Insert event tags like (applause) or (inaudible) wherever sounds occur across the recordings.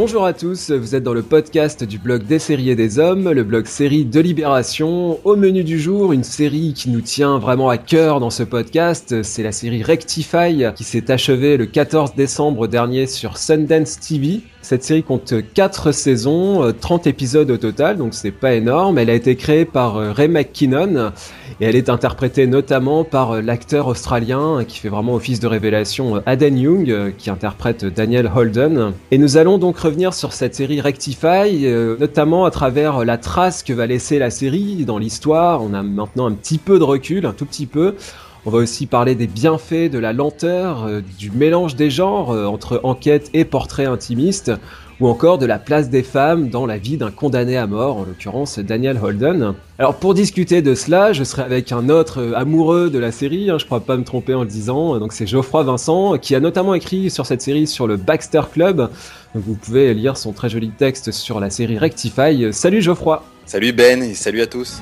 Bonjour à tous, vous êtes dans le podcast du blog des séries et des hommes, le blog série de Libération. Au menu du jour, une série qui nous tient vraiment à cœur dans ce podcast, c'est la série Rectify qui s'est achevée le 14 décembre dernier sur Sundance TV. Cette série compte 4 saisons, 30 euh, épisodes au total, donc c'est pas énorme. Elle a été créée par euh, Ray McKinnon et elle est interprétée notamment par euh, l'acteur australien qui fait vraiment office de révélation Aden Young qui interprète Daniel Holden. Et nous allons donc revenir sur cette série Rectify, notamment à travers la trace que va laisser la série dans l'histoire. On a maintenant un petit peu de recul, un tout petit peu. On va aussi parler des bienfaits de la lenteur, euh, du mélange des genres euh, entre enquête et portrait intimiste, ou encore de la place des femmes dans la vie d'un condamné à mort, en l'occurrence Daniel Holden. Alors pour discuter de cela, je serai avec un autre euh, amoureux de la série, hein, je crois pas me tromper en le disant, donc c'est Geoffroy Vincent, qui a notamment écrit sur cette série sur le Baxter Club. Donc vous pouvez lire son très joli texte sur la série Rectify. Salut Geoffroy Salut Ben et salut à tous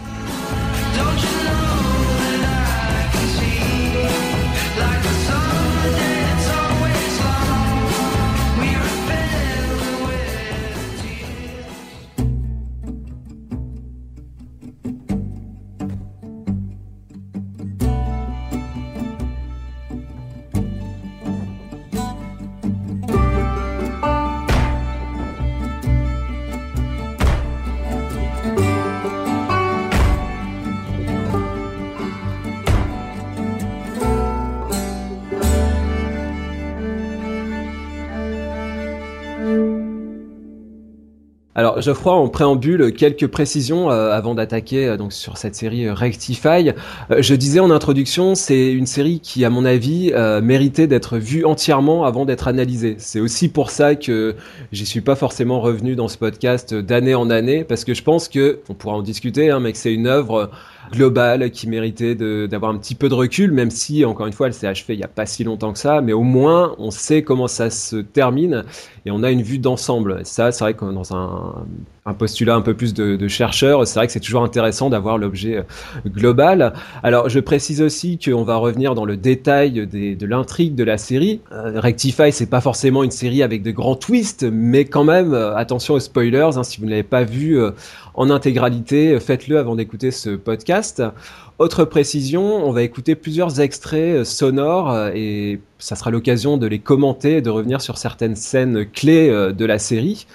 Alors Geoffroy, en préambule, quelques précisions euh, avant d'attaquer euh, donc sur cette série euh, Rectify. je disais en introduction, c'est une série qui, à mon avis, méritait d'être vue entièrement avant d'être analysée. C'est aussi pour ça que j'y suis pas forcément revenu dans ce podcast d'année en année, parce que je pense que, on pourra en discuter, hein, mais que c'est une œuvre globale qui méritait d'avoir un petit peu de recul, même si, encore une fois, elle s'est achevée il n'y a pas si longtemps que ça, mais au moins, on sait comment ça se termine et on a une vue d'ensemble. Ça, c'est vrai que dans un, un postulat un peu plus de, de chercheurs, c'est vrai que c'est toujours intéressant d'avoir l'objet euh, global. Alors, je précise aussi qu'on va revenir dans le détail des, de l'intrigue de la série. Euh, Rectify, c'est pas forcément une série avec de grands twists, mais quand même, euh, attention aux spoilers, hein, si vous ne l'avez pas vu euh, en intégralité, faites-le avant d'écouter ce podcast. Autre précision, on va écouter plusieurs extraits sonores et ça sera l'occasion de les commenter et de revenir sur certaines scènes clés de la série.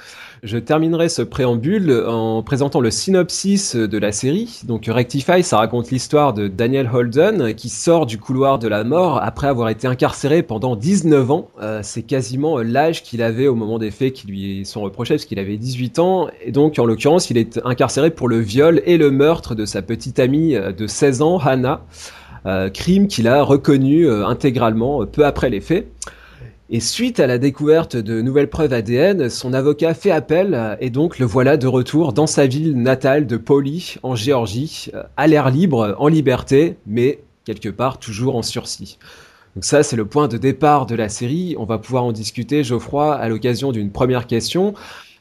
Je terminerai ce préambule en présentant le synopsis de la série. Donc Rectify, ça raconte l'histoire de Daniel Holden qui sort du couloir de la mort après avoir été incarcéré pendant 19 ans. Euh, c'est quasiment l'âge qu'il avait au moment des faits qui lui sont reprochés parce qu'il avait 18 ans. Et donc en l'occurrence, il est incarcéré pour le viol et le meurtre de sa petite amie de 16 ans, Hannah. Euh, crime qu'il a reconnu euh, intégralement peu après les faits. Et suite à la découverte de nouvelles preuves ADN, son avocat fait appel et donc le voilà de retour dans sa ville natale de Pauli, en Géorgie, à l'air libre, en liberté, mais quelque part toujours en sursis. Donc ça, c'est le point de départ de la série. On va pouvoir en discuter, Geoffroy, à l'occasion d'une première question.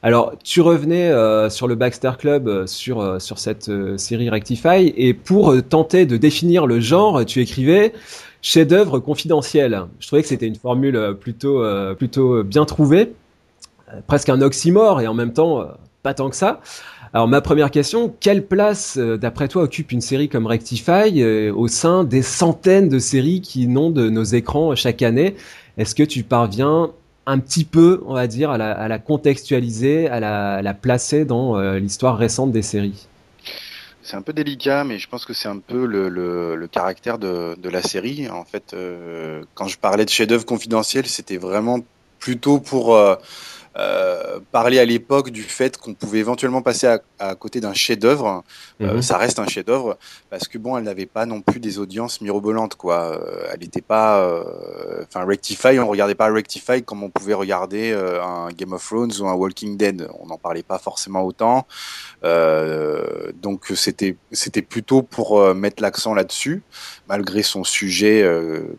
Alors, tu revenais euh, sur le Baxter Club, euh, sur, euh, sur cette série Rectify, et pour tenter de définir le genre, tu écrivais chef-d'œuvre confidentiel. Je trouvais que c'était une formule euh, plutôt, euh, plutôt bien trouvée, euh, presque un oxymore et en même temps pas tant que ça. Alors ma première question, quelle place d'après toi occupe une série comme Rectify au sein des centaines de séries qui inondent nos écrans chaque année? Est-ce que tu parviens un petit peu, on va dire, à la, contextualiser, à la placer dans l'histoire récente des séries? C'est un peu délicat, mais je pense que c'est un peu le, caractère de, la série. En fait, euh, quand je parlais de chef-d'œuvre confidentiel, c'était vraiment plutôt pour euh, euh, parler à l'époque du fait qu'on pouvait éventuellement passer à, à côté d'un chef-d'œuvre. Euh, mhm. ça reste un chef-d'œuvre parce que bon, elle n'avait pas non plus des audiences mirobolantes quoi. Euh, elle n'était pas, enfin Rectify, on regardait pas Rectify comme on pouvait regarder un Game of Thrones ou un Walking Dead. On n'en parlait pas forcément autant. donc c'était c'était plutôt pour mettre l'accent là-dessus, malgré son sujet,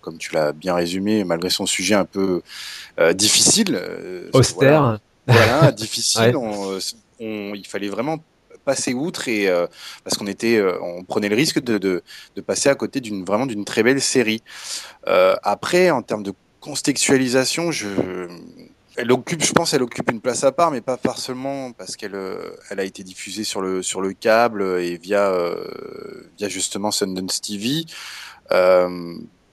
comme tu l'as bien résumé, malgré son sujet un peu difficile. Austère. Voilà, difficile. Euh, on, il fallait vraiment passer outre et euh, parce qu'on était, euh, on prenait le risque de, de, de passer à côté d'une vraiment d'une très belle série. après, en termes de contextualisation, je Elle occupe, je pense, elle occupe une place à part, mais pas forcément parce qu'elle elle a été diffusée sur le sur le câble et via via justement Sundance TV.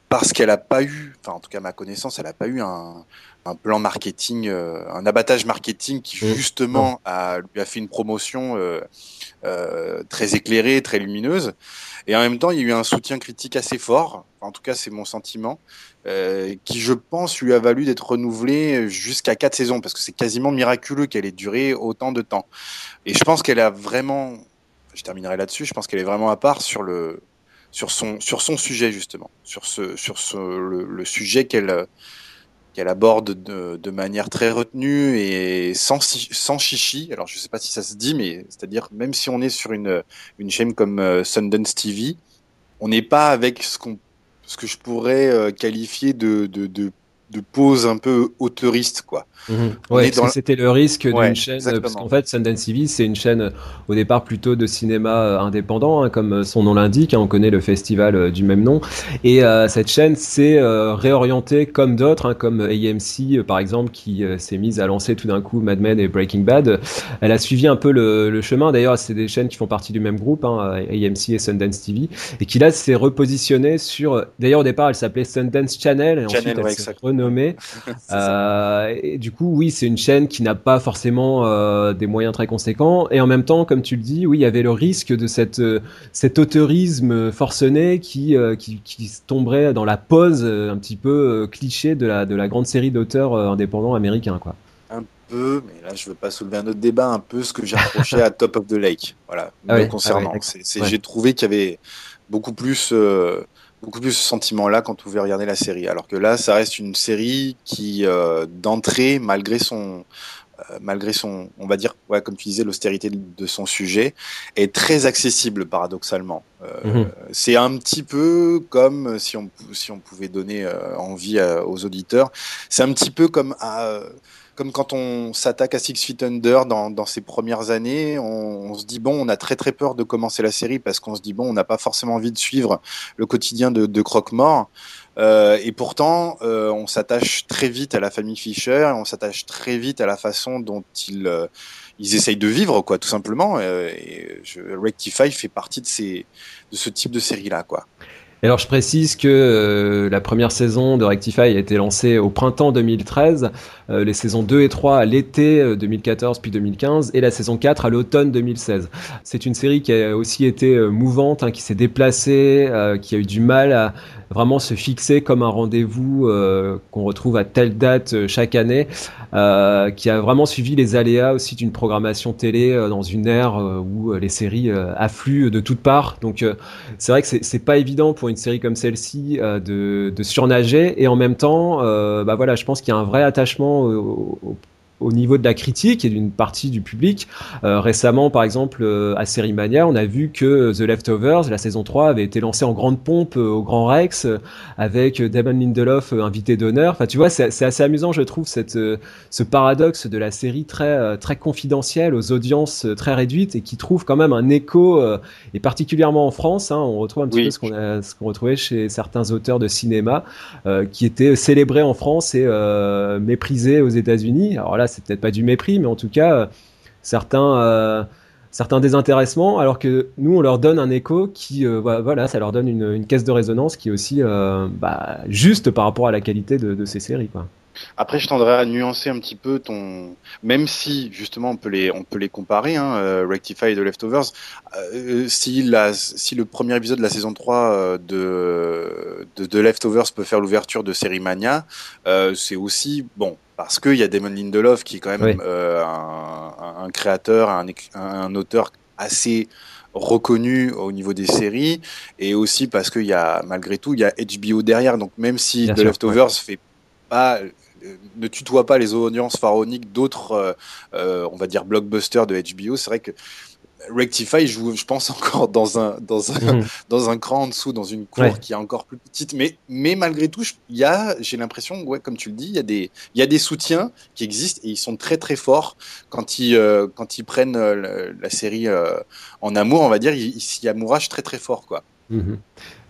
parce qu'elle a pas eu, enfin en tout cas à ma connaissance, elle a pas eu un, un plan marketing, un abattage marketing qui mmh. justement a, lui a fait une promotion euh, très éclairée, très lumineuse. Et en même temps, il y a eu un soutien critique assez fort, en tout cas c'est mon sentiment, euh, qui je pense lui a valu d'être renouvelé jusqu'à quatre saisons, parce que c'est quasiment miraculeux qu'elle ait duré autant de temps. Et je pense qu'elle a vraiment, je terminerai là-dessus, je pense qu'elle est vraiment à part sur le sur son sur son sujet justement, sur ce sur ce, le sujet qu'elle qu'elle aborde de, manière très retenue et sans, sans chichi. Alors, je ne sais pas si ça se dit, mais c'est-à-dire, même si on est sur une, chaîne comme euh, Sundance TV, on n'est pas avec ce, ce que je pourrais euh, qualifier de, de, de, de pose un peu auteuriste, quoi. Mhm. Ouais, c'était le risque d'une chaîne, parce qu'en fait, Sundance TV, c'est une chaîne au départ plutôt de cinéma euh, indépendant, hein, comme son nom l'indique. Hein, on connaît le festival euh, du même nom. Et euh, cette chaîne s'est réorientée comme d'autres, hein, comme AMC par exemple, qui s'est mise à lancer tout d'un coup Mad Men et Breaking Bad. Elle a suivi un peu le, le chemin. D'ailleurs, c'est des chaînes qui font partie du même groupe, AMC et Sundance TV, et qui là s'est repositionnée sur. D'ailleurs, au départ, elle s'appelait Sundance Channel, et ensuite elle s'est renommée. (laughs) et du coup, oui, c'est une chaîne qui n'a pas forcément euh, des moyens très conséquents. Et en même temps, comme tu le dis, oui, il y avait le risque de cette, euh, cet autorisme forcené qui, euh, qui, qui, tomberait dans la pose un petit peu cliché de la, de la grande série d'auteurs indépendants américains. Quoi. Un peu, mais là, je veux pas soulever un autre débat, un peu ce que j'ai reproché à Top of the Lake. Voilà, ah concernant. Ah j'ai trouvé qu'il y avait beaucoup plus beaucoup plus ce sentiment-là quand vous pouvez regarder la série. Alors que là, ça reste une série qui, euh, d'entrée, malgré son, euh, malgré son, on va dire, ouais, comme tu disais, l'austérité de son sujet, est très accessible paradoxalement. Euh, mhm. C'est un petit peu comme si on, si on pouvait donner euh, envie aux auditeurs. C'est un petit peu comme à comme quand on s'attaque à Six Feet Under dans, dans ses premières années, on, se dit bon, on a très très peur de commencer la série parce qu'on se dit bon, on n'a pas forcément envie de suivre le quotidien de, de Croque-Mort. Euh, et pourtant, euh, on s'attache très vite à la famille Fisher, on s'attache très vite à la façon dont ils, euh, ils essayent de vivre, quoi, tout simplement. Euh, et je, Rectify fait partie de, ces, de ce type de série-là, quoi alors je précise que euh, la première saison de Rectify a été lancée au printemps 2013, euh, les saisons 2 et 3 à l'été 2014 euh, puis 2015 et la saison 4 à l'automne 2016. C'est une série qui a aussi été mouvante, hein, qui s'est déplacée, qui a eu du mal à vraiment se fixer comme un rendez-vous qu'on retrouve à telle date chaque année, qui a vraiment suivi les aléas aussi d'une programmation télé dans une ère où les séries affluent de toutes parts. Donc c'est vrai que c'est pas évident pour une série comme celle-ci euh, de, de, surnager et en même temps, euh, bah voilà, je pense qu'il y a un vrai attachement au, au niveau de la critique et d'une partie du public. Euh, récemment, par exemple, euh, à Série Mania, on a vu que The Leftovers, la saison 3, avait été lancée en grande pompe euh, au Grand Rex avec Damon Lindelof invité d'honneur. Enfin, tu vois, c'est assez amusant, je trouve, cette, ce paradoxe de la série très, très confidentielle, aux audiences très réduites et qui trouve quand même un écho, et particulièrement en France, hein, on retrouve un petit peu ce qu'on ce qu'on retrouvait chez certains auteurs de cinéma qui étaient célébrés en France et méprisés aux États-Unis. Alors là, c'est peut-être pas du mépris, mais en tout cas, euh, certains, euh, certains désintéressements, alors que nous, on leur donne un écho qui, euh, voilà, ça leur donne une, caisse de résonance qui est aussi bah, juste par rapport à la qualité de, ces séries. Après, je tendrais à nuancer un petit peu ton, même si justement on peut les, on peut les comparer, hein, Rectify et The Leftovers. si la, si le premier épisode de la saison 3 de, de The Leftovers peut faire l'ouverture de Série Mania, c'est aussi bon parce qu'il y a Damon Lindelof qui est quand même euh, un, créateur, un, auteur assez reconnu au niveau des séries, et aussi parce qu'il y a malgré tout il y a HBO derrière. Donc même si The Leftovers fait pas euh, ne tutoie pas les audiences pharaoniques d'autres, euh, on va dire blockbusters de HBO, c'est vrai que Rectify joue, je pense, (laughs) encore dans un, dans un, mhm. dans un cran en dessous, dans une cour qui est encore plus petite. Mais, mais malgré tout, il y a, j'ai l'impression, ouais, comme tu le dis, il y, a des, y a des soutiens qui existent et ils sont très très forts quand ils, euh, quand ils prennent euh, la, série euh, en amour, on va dire, ils, s'y amourachent très très fort, quoi. Mhm.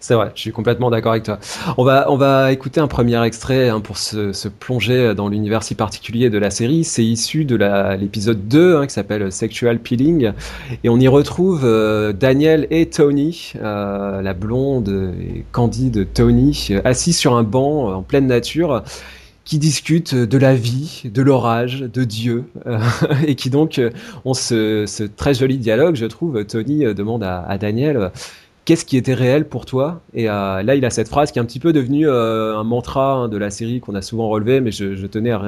C'est vrai, je suis complètement d'accord avec toi. On va, on va écouter un premier extrait hein, pour se, se, plonger dans l'univers si particulier de la série. C'est issu de l'épisode 2 hein, qui s'appelle Sexual Peeling. Et on y retrouve euh, Daniel et Tony, euh, la blonde et candide Tony, assis sur un banc en pleine nature qui discutent de la vie, de l'orage, de Dieu, euh, (laughs) et qui donc ont ce, ce, très joli dialogue, je trouve. Tony demande à, à Daniel qu'est-ce qui était réel pour toi Et euh, là, il a cette phrase qui est un petit peu devenue euh, un mantra hein, de la série qu'on a souvent relevé, mais je, je tenais à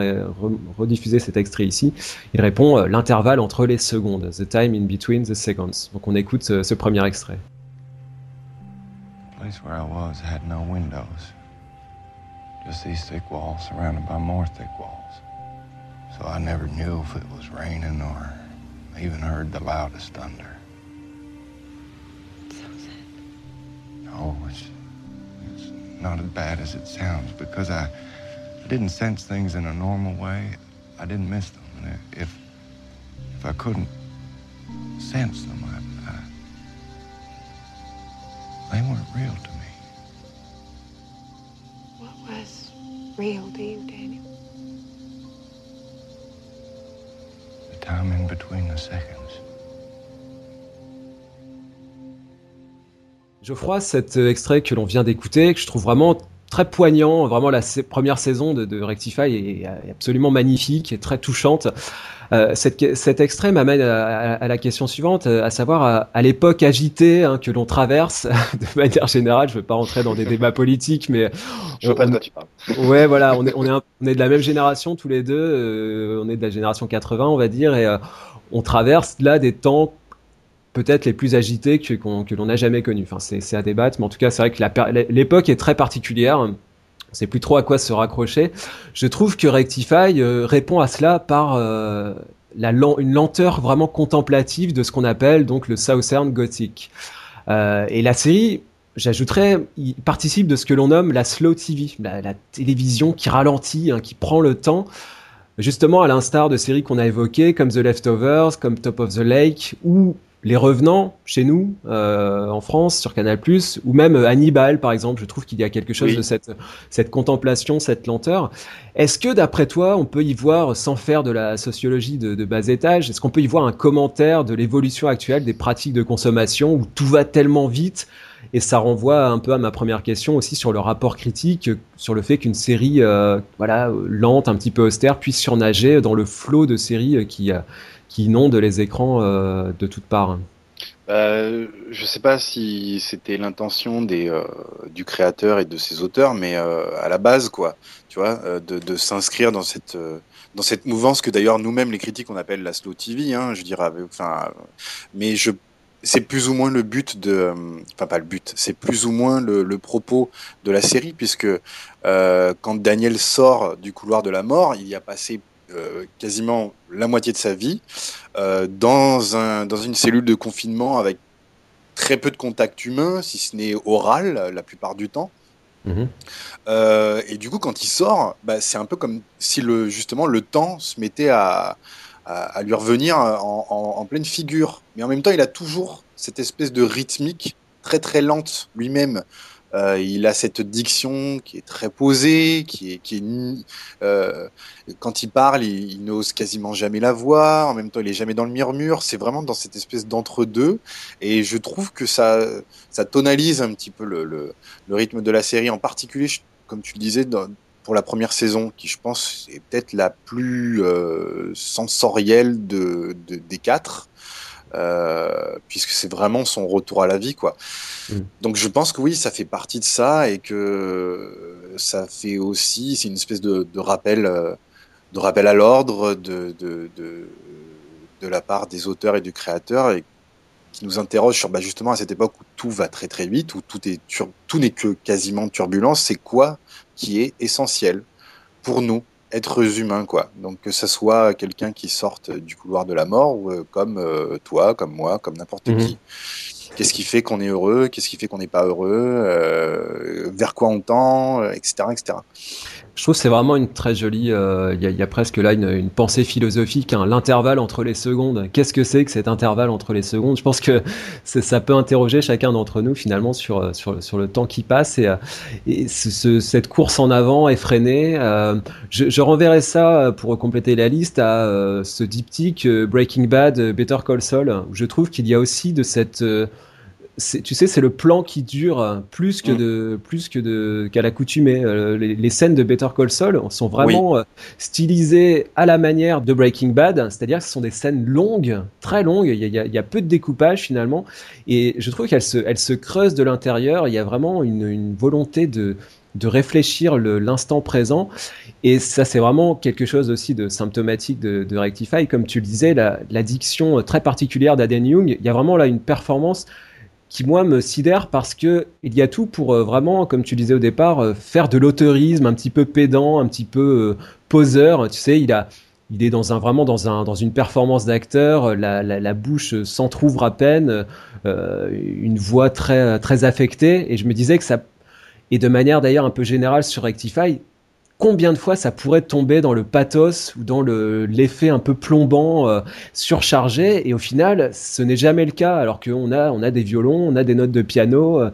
rediffuser cet extrait ici. Il répond euh, l'intervalle entre les secondes, the time in between the seconds. Donc on écoute ce, ce premier extrait. The place where I was had no windows, just these thick walls surrounded by more thick walls. So I never knew if it was raining or even heard the loudest thunder. Oh, it's, it's not as bad as it sounds because I, I didn't sense things in a normal way. I didn't miss them. And if, if I couldn't sense them, I, I, they weren't real to me. What was real to you, Daniel? The time in between the seconds. Geoffroy, cet euh, extrait que l'on vient d'écouter, que je trouve vraiment très poignant, vraiment la première saison de, de Rectify est, absolument magnifique et très touchante. Euh, cette, cet extrait m'amène à, à, la question suivante, euh, à savoir à, à l'époque agitée hein, que l'on traverse, (laughs) de manière générale, je ne veux pas rentrer dans des débats politiques, mais je vois pas de quoi tu parles. Ouais, voilà, on est, on est, on est de la même génération tous les deux, euh, on est de la génération 80, on va dire, et euh, on traverse là des temps peut-être les plus agités que, l'on n'a jamais connus. Enfin, c'est à débattre, mais en tout cas, c'est vrai que l'époque est très particulière. On sait plus trop à quoi se raccrocher. Je trouve que Rectify euh, répond à cela par euh, une lenteur vraiment contemplative de ce qu'on appelle donc le Southern Gothic. Euh, et la série, j'ajouterais, participe de ce que l'on nomme la slow TV, la, la télévision qui ralentit, hein, qui prend le temps. Justement, à l'instar de séries qu'on a évoquées, comme The Leftovers, comme Top of the Lake, ou les Revenants chez nous euh, en France sur Canal+, ou même Hannibal par exemple. Je trouve qu'il y a quelque chose de cette cette contemplation, cette lenteur. Est-ce que d'après toi, on peut y voir, sans faire de la sociologie de, de bas étage, est-ce qu'on peut y voir un commentaire de l'évolution actuelle des pratiques de consommation où tout va tellement vite? Et ça renvoie un peu à ma première question aussi sur le rapport critique, sur le fait qu'une série, euh, voilà, lente, un petit peu austère, puisse surnager dans le flot de séries qui qui inondent les écrans euh, de toutes parts. Euh, je sais pas si c'était l'intention euh, du créateur et de ses auteurs, mais euh, à la base, quoi, tu vois, de, s'inscrire dans cette dans cette mouvance que d'ailleurs nous-mêmes les critiques on appelle la slow TV, hein, je dirais. Mais c'est plus ou moins le but de, enfin pas le but, c'est plus ou moins le, propos de la série puisque quand Daniel sort du couloir de la mort, il y a passé euh, quasiment la moitié de sa vie euh, dans, un, dans une cellule de confinement avec très peu de contact humain, si ce n'est oral la plupart du temps. Mmh. Euh, et du coup, quand il sort, bah, c'est un peu comme si le, justement le temps se mettait à, à, à lui revenir en, en, en, pleine figure. Mais en même temps, il a toujours cette espèce de rythmique très très lente lui-même euh, il a cette diction qui est très posée, qui est, qui est euh, quand il parle, il, il n'ose quasiment jamais la voix. En même temps, il est jamais dans le murmure. C'est vraiment dans cette espèce d'entre-deux. Et je trouve que ça, ça tonalise un petit peu le, le, le rythme de la série, en particulier, comme tu le disais, dans, pour la première saison, qui je pense est peut-être la plus euh, sensorielle de, de, des quatre. Euh, puisque c'est vraiment son retour à la vie, quoi. Mm. Donc je pense que oui, ça fait partie de ça et que ça fait aussi, c'est une espèce de, de, rappel, euh, de rappel à l'ordre de, de, de, de, la part des auteurs et du créateur et qui nous interroge sur bah, justement à cette époque où tout va très très vite, où tout est tout n'est que quasiment turbulence, c'est quoi qui est essentiel pour nous êtres humains, quoi. Donc que ce soit quelqu'un qui sorte du couloir de la mort, ou euh, comme euh, toi, comme moi, comme n'importe mmh. qui. Qu'est-ce qui fait qu'on est heureux? Qu'est-ce qui fait qu'on n'est pas heureux? Euh, Vers quoi on tend? Etc. etc. Je trouve que c'est vraiment une très jolie. euh, Il y, a- presque là une, pensée philosophique, hein, l'intervalle entre les secondes. Qu'est-ce que c'est que cet intervalle entre les secondes? Je pense que (laughs) ça peut interroger chacun d'entre nous finalement sur euh, sur, le temps qui passe et, euh, et ce- ce- cette course en avant effrénée. je, je renverrai ça pour compléter la liste à ce diptyque Breaking Bad, Better Call Saul, où je trouve qu'il y a aussi de cette tu sais, c'est le plan qui dure plus que Mm. de plus que de qu'à l'accoutumée. Euh, les, les scènes de Better Call Saul sont vraiment euh, stylisées à la manière de Breaking Bad, c'est-à-dire que ce sont des scènes longues, très longues. Il y a, il y peu de découpage finalement, et je trouve qu'elles se elles se creusent de l'intérieur. Il y a vraiment une, une volonté de de réfléchir l'instant présent. Et ça, c'est vraiment quelque chose aussi de symptomatique de, de Rectify. Comme tu le disais, la, la diction très particulière d'Aden Young, il y a vraiment là une performance qui moi me sidère parce que il y a tout pour euh, vraiment, comme tu disais au départ, euh, faire de l'auteurisme un petit peu pédant, un petit peu euh, poseur. Tu sais, il a, il est dans un vraiment dans un dans une performance d'acteur, la, la, bouche s'entrouvre à peine, une voix très très affectée. Et je me disais que ça, et de manière d'ailleurs un peu générale sur Rectify, combien de fois ça pourrait tomber dans le pathos ou dans le l'effet un peu plombant, euh, surchargé, et au final, ce n'est jamais le cas, alors qu'on a, on a des violons, on a des notes de piano. euh.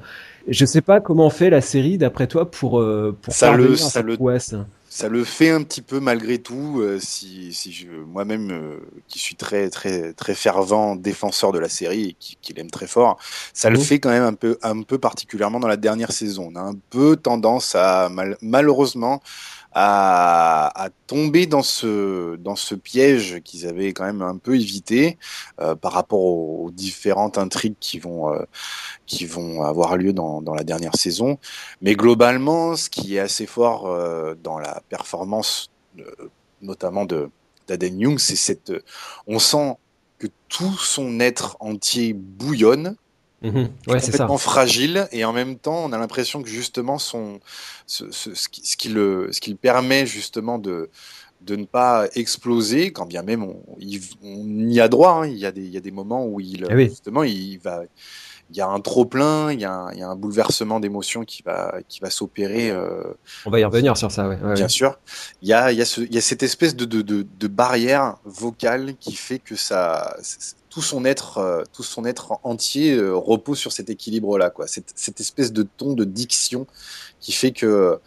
Je sais pas comment fait la série, d'après toi, pour, euh, pour Ça le- ça le- prouesse. Ça le fait un petit peu malgré tout. euh, si, si je, moi-même, euh, qui suis très, très, très fervent défenseur de la série et qui, qui l'aime très fort, ça le Mhm. fait quand même un peu, un peu particulièrement dans la dernière saison. On a un peu tendance à, mal- malheureusement, à, à tomber dans ce, dans ce piège qu'ils avaient quand même un peu évité euh, par rapport aux, aux différentes intrigues qui vont, euh, qui vont avoir lieu dans, dans la dernière saison. Mais globalement, ce qui est assez fort euh, dans la performance, euh, notamment de d'Aden Young, c'est cette, on sent que tout son être entier bouillonne, Mhm. Ouais, c'est ça. complètement fragile, et en même temps, on a l'impression que justement son, ce, ce, ce qui, ce qui le, ce qui le permet justement de de ne pas exploser, quand bien même on, il- on y a droit. hein. Il, y a des, il y a des moments où il Eh oui. justement il va, il y a un trop plein, il y a un, il y a un bouleversement d'émotions qui va qui va s'opérer. euh, On va y revenir sur ça, ouais. ouais, bien ouais. sûr. Il y a, il y, a ce, y a cette espèce de, de, de, de barrière vocale qui fait que ça, tout son être, euh, tout son être entier euh, repose sur cet équilibre-là, quoi. Cette, cette espèce de ton de diction qui fait que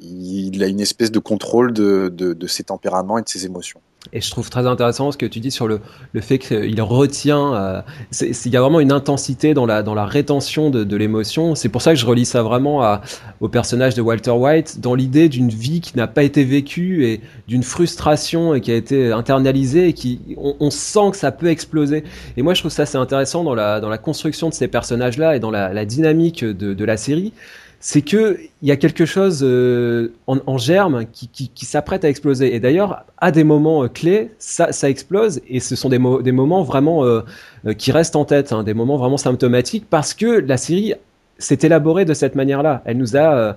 il a une espèce de contrôle de, de, de ses tempéraments et de ses émotions. Et je trouve très intéressant ce que tu dis sur le, le fait qu'il retient. euh, Il y a vraiment une intensité dans la, dans la rétention de, de l'émotion. C'est pour ça que je relie ça vraiment à, au personnage de Walter White, dans l'idée d'une vie qui n'a pas été vécue et d'une frustration et qui a été internalisée et qui, on, on sent que ça peut exploser. Et moi, je trouve ça c'est intéressant dans la, dans la construction de ces personnages-là et dans la, la dynamique de, de la série c'est que il y a quelque chose euh, en, en germe qui, qui, qui s'apprête à exploser. Et d'ailleurs, à des moments euh, clés, ça, ça explose et ce sont des, des moments vraiment euh, euh, qui restent en tête, hein, des moments vraiment symptomatiques parce que la série s'est élaborée de cette manière-là. Elle nous a, euh,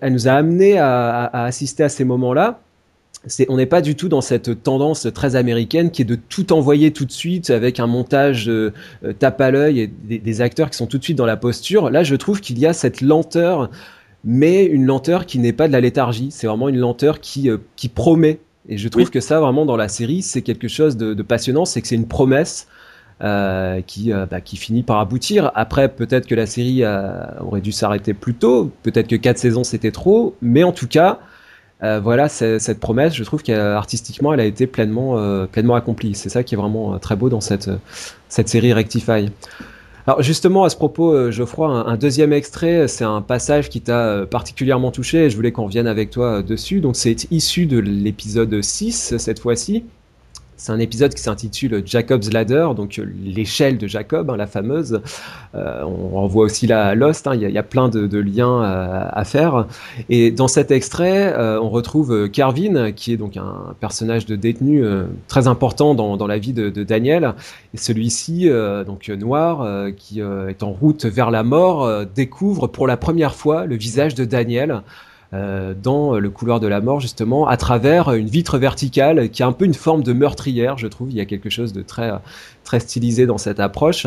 elle nous a amené à, à- à assister à ces moments-là. C'est, on n'est pas du tout dans cette tendance très américaine qui est de tout envoyer tout de suite avec un montage euh, euh, tape à l'œil et des, des acteurs qui sont tout de suite dans la posture. Là, je trouve qu'il y a cette lenteur, mais une lenteur qui n'est pas de la léthargie. C'est vraiment une lenteur qui, euh, qui promet. Et je trouve Oui. que ça, vraiment, dans la série, c'est quelque chose de, de passionnant. C'est que c'est une promesse euh, qui, euh, bah, qui finit par aboutir. Après, peut-être que la série euh, aurait dû s'arrêter plus tôt. Peut-être que quatre saisons, c'était trop. Mais en tout cas, euh, voilà, cette promesse, je trouve qu'artistiquement, elle a été pleinement, euh, pleinement accomplie. C'est ça qui est vraiment euh, très beau dans cette, euh, cette série Rectify. Alors justement, à ce propos, Geoffroy, un, un deuxième extrait, c'est un passage qui t'a particulièrement touché et je voulais qu'on revienne avec toi dessus. Donc c'est issu de l'épisode 6 cette fois-ci. C'est un épisode qui s'intitule Jacob's Ladder, donc euh, l'échelle de Jacob, hein, la fameuse. Euh, on renvoie aussi là à Lost, hein, il y, a- il y a plein de, liens euh, à faire. Et dans cet extrait, euh, on retrouve Carvin, qui est donc un personnage de détenu très important dans, la vie de, de Daniel. Et celui-ci, donc noir, qui est en route vers la mort, découvre pour la première fois le visage de Daniel. Euh, dans le couloir de la mort justement à travers une vitre verticale qui a un peu une forme de meurtrière je trouve il y a quelque chose de très très stylisé dans cette approche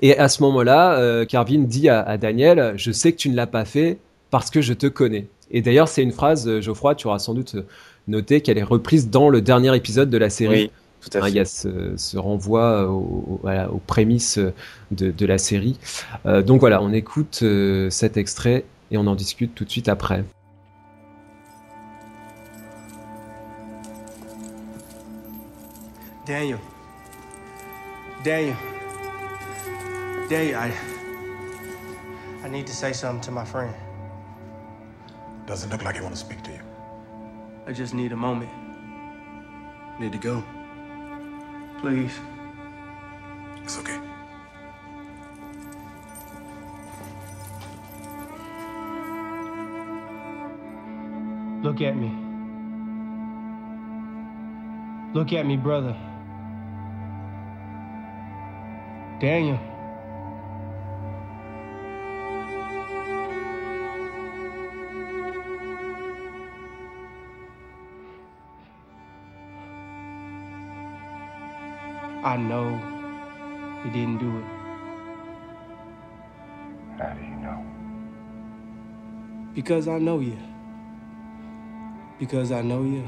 et à ce moment-là, euh, Carvin dit à, à Daniel, je sais que tu ne l'as pas fait parce que je te connais. Et d'ailleurs, c'est une phrase, Geoffroy, tu auras sans doute noté qu'elle est reprise dans le dernier épisode de la série. Oui, tout à Hein, fait. Il y a ce, ce renvoi au- au- voilà, aux prémices de, de la série. Euh, donc voilà, on écoute euh, cet extrait et on en discute tout de suite après. Daniel. Daniel. Daniel, I. I need to say something to my friend. Doesn't look like he want to speak to you. I just need a moment. Need to go. Please. It's okay. Look at me. Look at me, brother. Daniel. I know he didn't do it How do you know? because I know you. Because I know you.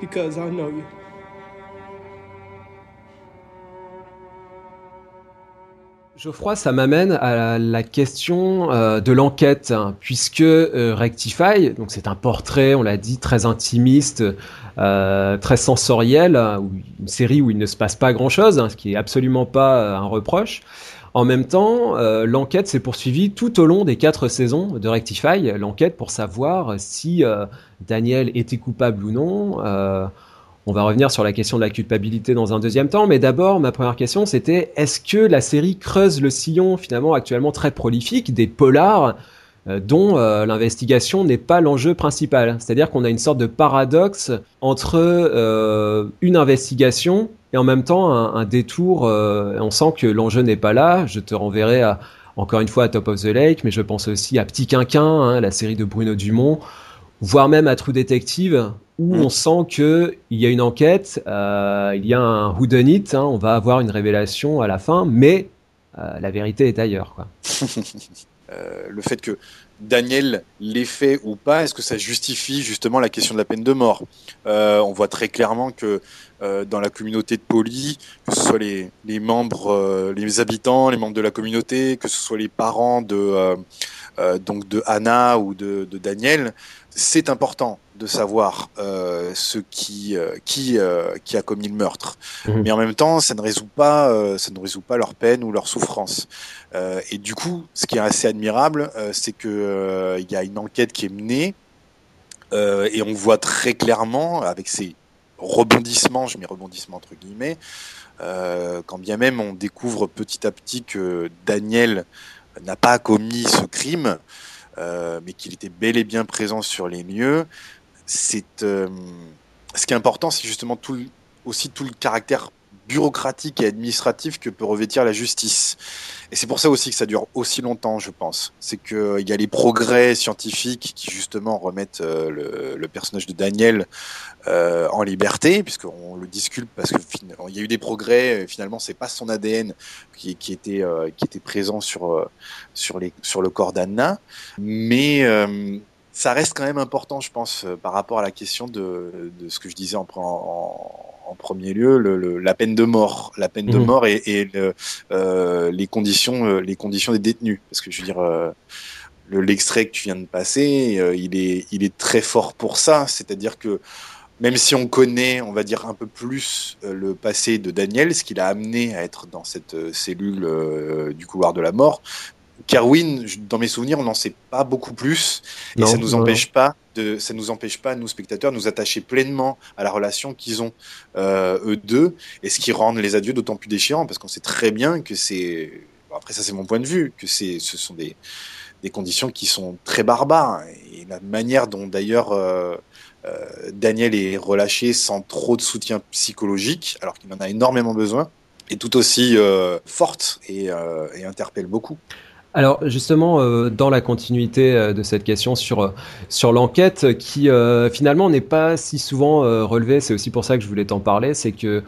Because I know you. Geoffroy, ça m'amène à la question euh, de l'enquête, hein, puisque euh, Rectify, donc c'est un portrait, on l'a dit, très intimiste, euh, très sensoriel, hein, une série où il ne se passe pas grand-chose, hein, ce qui est absolument pas un reproche. En même temps, euh, l'enquête s'est poursuivie tout au long des quatre saisons de Rectify, l'enquête pour savoir si euh, Daniel était coupable ou non. Euh, on va revenir sur la question de la culpabilité dans un deuxième temps, mais d'abord, ma première question, c'était est-ce que la série creuse le sillon finalement actuellement très prolifique des polars dont l'investigation n'est pas l'enjeu principal? C'est-à-dire qu'on a une sorte de paradoxe entre une investigation et en même temps un, un détour. euh, on sent que l'enjeu n'est pas là. Je te renverrai à, encore une fois à Top of the Lake, mais je pense aussi à Petit Quinquin, hein, la série de Bruno Dumont, voire même à True Detective, où Mm. on sent que il y a une enquête, euh, il y a un whodunit, hein, on va avoir une révélation à la fin, mais euh, la vérité est ailleurs. Quoi. (laughs) Euh, le fait que Daniel l'ait fait ou pas, est-ce que ça justifie justement la question de la peine de mort? Euh, On voit très clairement que euh, dans la communauté de Poli, que ce soit les, les membres, euh, les habitants, les membres de la communauté, que ce soit les parents de, donc de Anna ou de Daniel, c'est important de savoir euh, ce qui, euh, qui, euh, qui a commis le meurtre. Mhm. Mais en même temps, ça ne résout pas, ça ne résout pas leur peine ou leur souffrance. Et du coup, ce qui est assez admirable, c'est que il y a une enquête qui est menée et on voit très clairement avec ces rebondissements, je mets rebondissements entre guillemets, quand bien même on découvre petit à petit que Daniel n'a pas commis ce crime, euh, mais qu'il était bel et bien présent sur les lieux. C'est euh, ce qui est important, c'est justement aussi tout le caractère bureaucratique et administratif que peut revêtir la justice. Et c'est pour ça aussi que ça dure aussi longtemps, je pense. C'est qu'il y a les progrès scientifiques qui justement remettent euh, le, personnage de Daniel euh, en liberté, puisqu'on le discute parce que fin- il y a eu des progrès. euh, Finalement, c'est pas son ADN qui, était euh, présent sur euh, sur le corps d'Anna, mais euh, ça reste quand même important, je pense, euh, par rapport à la question de, de ce que je disais en, pre- en, en premier lieu, le, le- la peine de mort, la peine de Mhm. mort et, et le, euh, les conditions, euh, les conditions des détenus. Parce que je veux dire, euh, le- l'extrait que tu viens de passer, euh, il est, il est très fort pour ça. C'est-à-dire que même si on connaît, on va dire un peu plus le passé de Daniel, ce qu'il a amené à être dans cette cellule du couloir de la mort. Kerwin, je- dans mes souvenirs, on n'en sait pas beaucoup plus, et ça nous non, empêche pas de, ça nous empêche pas, nous spectateurs, de nous attacher pleinement à la relation qu'ils ont euh, eux deux, et ce qui rend les adieux d'autant plus déchirants, parce qu'on sait très bien que c'est, bon, après ça c'est mon point de vue, que c'est, ce sont des, des conditions qui sont très barbares, et la manière dont d'ailleurs euh, euh, Daniel est relâché sans trop de soutien psychologique, alors qu'il en a énormément besoin, est tout aussi euh, forte et, euh, et interpelle beaucoup. Alors justement, euh, dans la continuité euh, de cette question sur, euh, sur l'enquête, qui finalement n'est pas si souvent relevée, c'est aussi pour ça que je voulais t'en parler, c'est que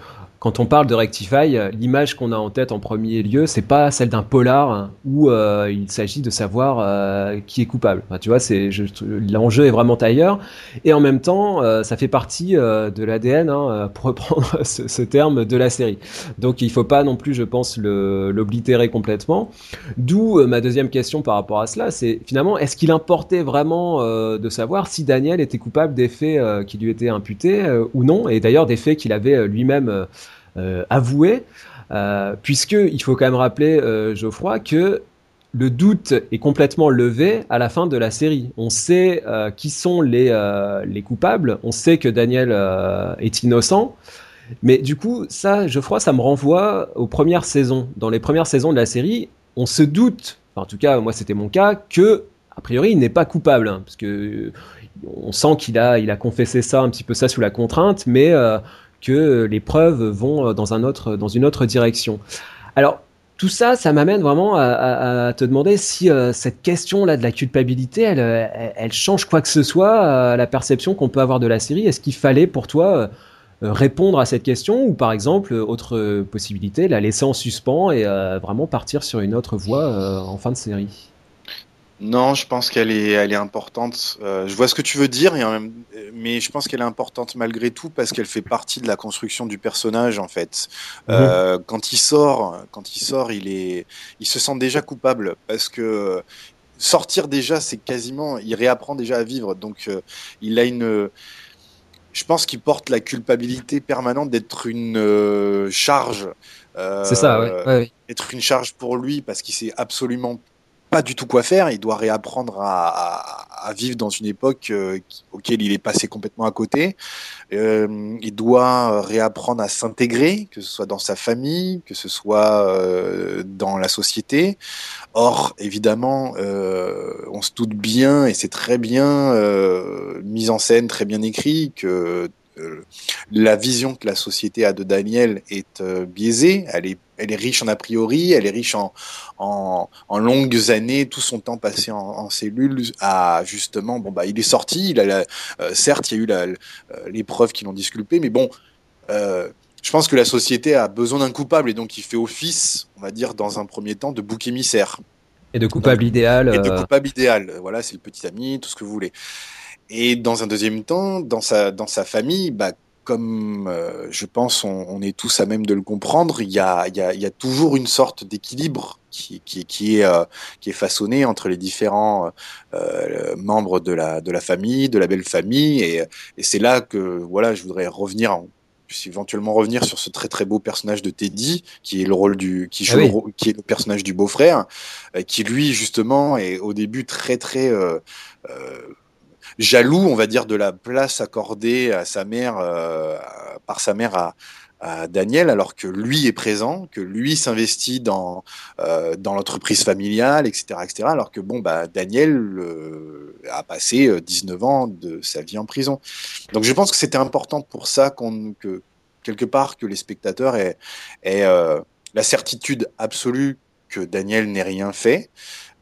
quand on parle de Rectify, l'image qu'on a en tête en premier lieu, c'est pas celle d'un polar où euh, il s'agit de savoir euh, qui est coupable. tu vois, c'est l'enjeu est vraiment ailleurs. Et en même temps, euh, ça fait partie de l'ADN, hein, pour reprendre (laughs) ce, ce, terme, de la série. Donc il faut pas non plus, je pense, l'oblitérer complètement. D'où ma deuxième question par rapport à cela, c'est finalement, est-ce qu'il importait vraiment de savoir si Daniel était coupable des faits qui lui étaient imputés ou non, et d'ailleurs des faits qu'il avait lui-même euh, avoué, euh, puisque il faut quand même rappeler, euh, Geoffroy, que le doute est complètement levé à la fin de la série. On sait qui sont les, les coupables, on sait que Daniel est innocent, mais du coup, ça, Geoffroy, ça me renvoie aux premières saisons. Dans les premières saisons de la série, on se doute, en tout cas, moi c'était mon cas, que a priori, il n'est pas coupable, hein, parce que on sent qu'il a, il a confessé ça un petit peu ça sous la contrainte, mais que les preuves vont euh, dans, un autre, dans une autre direction. Alors, tout ça, ça m'amène vraiment à, te demander si euh, cette question-là de la culpabilité, elle, change quoi que ce soit à la perception qu'on peut avoir de la série. Est-ce qu'il fallait pour toi euh, répondre à cette question ou par exemple, autre possibilité, la laisser en suspens et vraiment partir sur une autre voie en fin de série? Non, je pense qu'elle est, elle est importante. Euh, je vois ce que tu veux dire, mais je pense qu'elle est importante malgré tout parce qu'elle fait partie de la construction du personnage en fait. Mhm. Euh, quand il sort, quand il sort, il est, il se sent déjà coupable parce que sortir déjà, c'est quasiment, il réapprend déjà à vivre. Donc, euh, il a une, je pense qu'il porte la culpabilité permanente d'être une charge. c'est ça, ouais. Être une charge pour lui parce qu'il sait absolument pas du tout quoi faire. Il doit réapprendre à, vivre dans une époque euh, auquel il est passé complètement à côté. Euh, il doit réapprendre à s'intégrer, que ce soit dans sa famille, que ce soit euh, dans la société. Or, évidemment, on se doute bien, et c'est très bien mis en scène, très bien écrit, que la vision que la société a de Daniel est biaisée. Elle est elle est riche en a priori, elle est riche en, en, longues années, tout son temps passé en, en cellule, à justement, bon bah il est sorti, il a euh, certes il y a eu euh, les preuves qui l'ont disculpé, mais bon, euh, je pense que la société a besoin d'un coupable et donc il fait office, on va dire dans un premier temps, de bouc émissaire. Et de coupable idéal. Et de coupable idéal, voilà, c'est le petit ami, tout ce que vous voulez. Et dans un deuxième temps, dans sa, dans sa famille, bah, comme euh, je pense on, est tous à même de le comprendre, il y a, y a, y a toujours une sorte d'équilibre qui, qui, qui, est, euh, qui est façonné entre les différents euh, membres de la, de la famille, de la belle famille, et, et c'est là que voilà, je voudrais revenir en, éventuellement revenir sur ce très très beau personnage de Teddy qui est le rôle du qui joue ah qui est le personnage du beau-frère qui lui justement est au début très très euh, jaloux, on va dire, de la place accordée à sa mère euh, par sa mère à, Daniel, alors que lui est présent, que lui s'investit dans euh, dans l'entreprise familiale, etc., etc. Alors que bon, bah Daniel euh, a passé 19 ans de sa vie en prison. Donc je pense que c'était important pour ça qu'on que quelque part que les spectateurs aient, aient la certitude absolue que Daniel n'ait rien fait.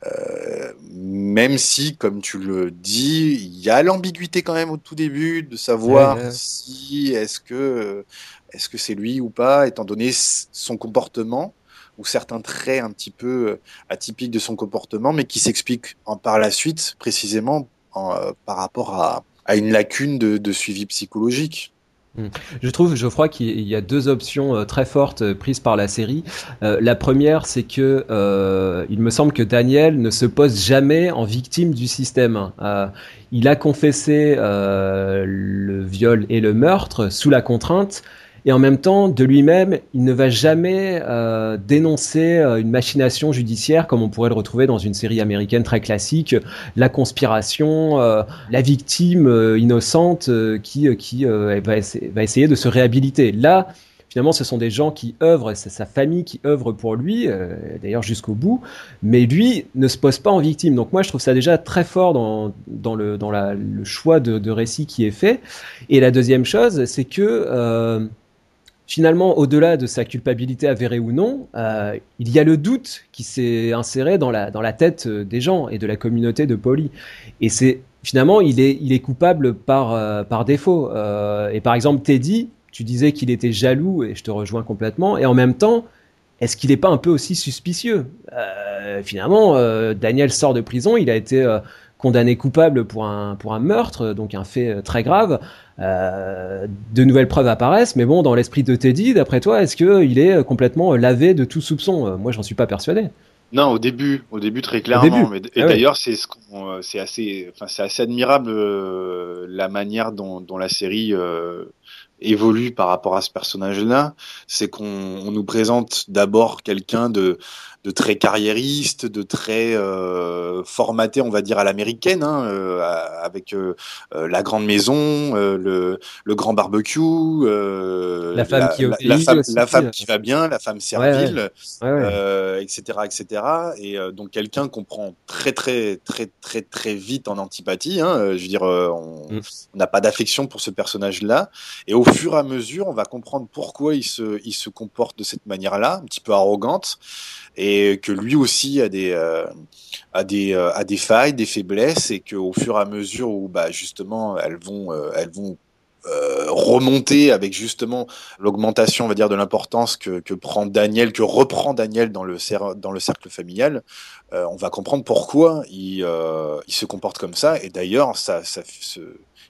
Euh, même si, comme tu le dis, il y a l'ambiguïté quand même au tout début de savoir si est-ce que est-ce que c'est lui ou pas, étant donné son comportement ou certains traits un petit peu euh, atypiques de son comportement, mais qui s'expliquent par la suite précisément euh, par rapport à, à une lacune de, de suivi psychologique. Hmm. Je trouve, je crois qu'il y a deux options euh, très fortes euh, prises par la série. Euh, la première, c'est que il me semble que Daniel ne se pose jamais en victime du système. il a confessé le viol et le meurtre sous la contrainte, et en même temps, de lui-même, il ne va jamais euh, dénoncer euh, une machination judiciaire comme on pourrait le retrouver dans une série américaine très classique, la conspiration, euh, la victime innocente qui, qui va, va, essayer de se réhabiliter. Là, finalement, ce sont des gens qui œuvrent, c'est sa famille qui œuvre pour lui, d'ailleurs jusqu'au bout, mais lui ne se pose pas en victime. Donc moi, je trouve ça déjà très fort dans, dans, le, dans la, le choix de, récit qui est fait. Et la deuxième chose, c'est que finalement, au-delà de sa culpabilité avérée ou non, euh, il y a le doute qui s'est inséré dans la, dans la tête euh, des gens et de la communauté de Polly. Et c'est finalement, il est, il est coupable par, euh, par défaut. et par exemple, Teddy, tu disais qu'il était jaloux et je te rejoins complètement. Et en même temps, est-ce qu'il n'est pas un peu aussi suspicieux? Finalement, Daniel sort de prison, il a été condamné coupable pour un, pour un meurtre, donc un fait euh, très grave. Euh, de nouvelles preuves apparaissent, mais bon, dans l'esprit de Teddy, d'après toi, est-ce qu'il est complètement lavé de tout soupçon? Euh, Moi, j'en suis pas persuadé. Non, au début, au début très clairement. début. Mais, et Ah ouais. d'ailleurs, c'est ce qu'on, euh, c'est assez, enfin, c'est assez admirable euh, la manière dont, dont la série euh, évolue par rapport à ce personnage-là. C'est qu'on on nous présente d'abord quelqu'un de de très carriériste, de très euh, formaté, on va dire à l'américaine, hein, euh, avec euh, euh, la grande maison, euh, le, le grand barbecue, euh, La femme qui la, la obéit femme, aussi, la femme qui va bien, la femme servile Ouais, ouais. euh, etc., etc. Et euh, donc quelqu'un qu'on prend très, très, très, très, très vite en antipathie. Hein, je veux dire, euh, on Mm. on n'a pas d'affection pour ce personnage-là. Et au fur et à mesure, on va comprendre pourquoi il se, il se comporte de cette manière-là, un petit peu arrogante, et que lui aussi a des, euh, a des, euh, a des failles, des faiblesses, et qu'au fur et à mesure où, bah, justement, elles vont, euh, elles vont euh, remonter avec justement l'augmentation, on va dire, de l'importance que, que prend Daniel, que reprend Daniel dans le, cer- dans le cercle familial, euh, on va comprendre pourquoi il, euh, il se comporte comme ça. Et d'ailleurs, ça, ça, se-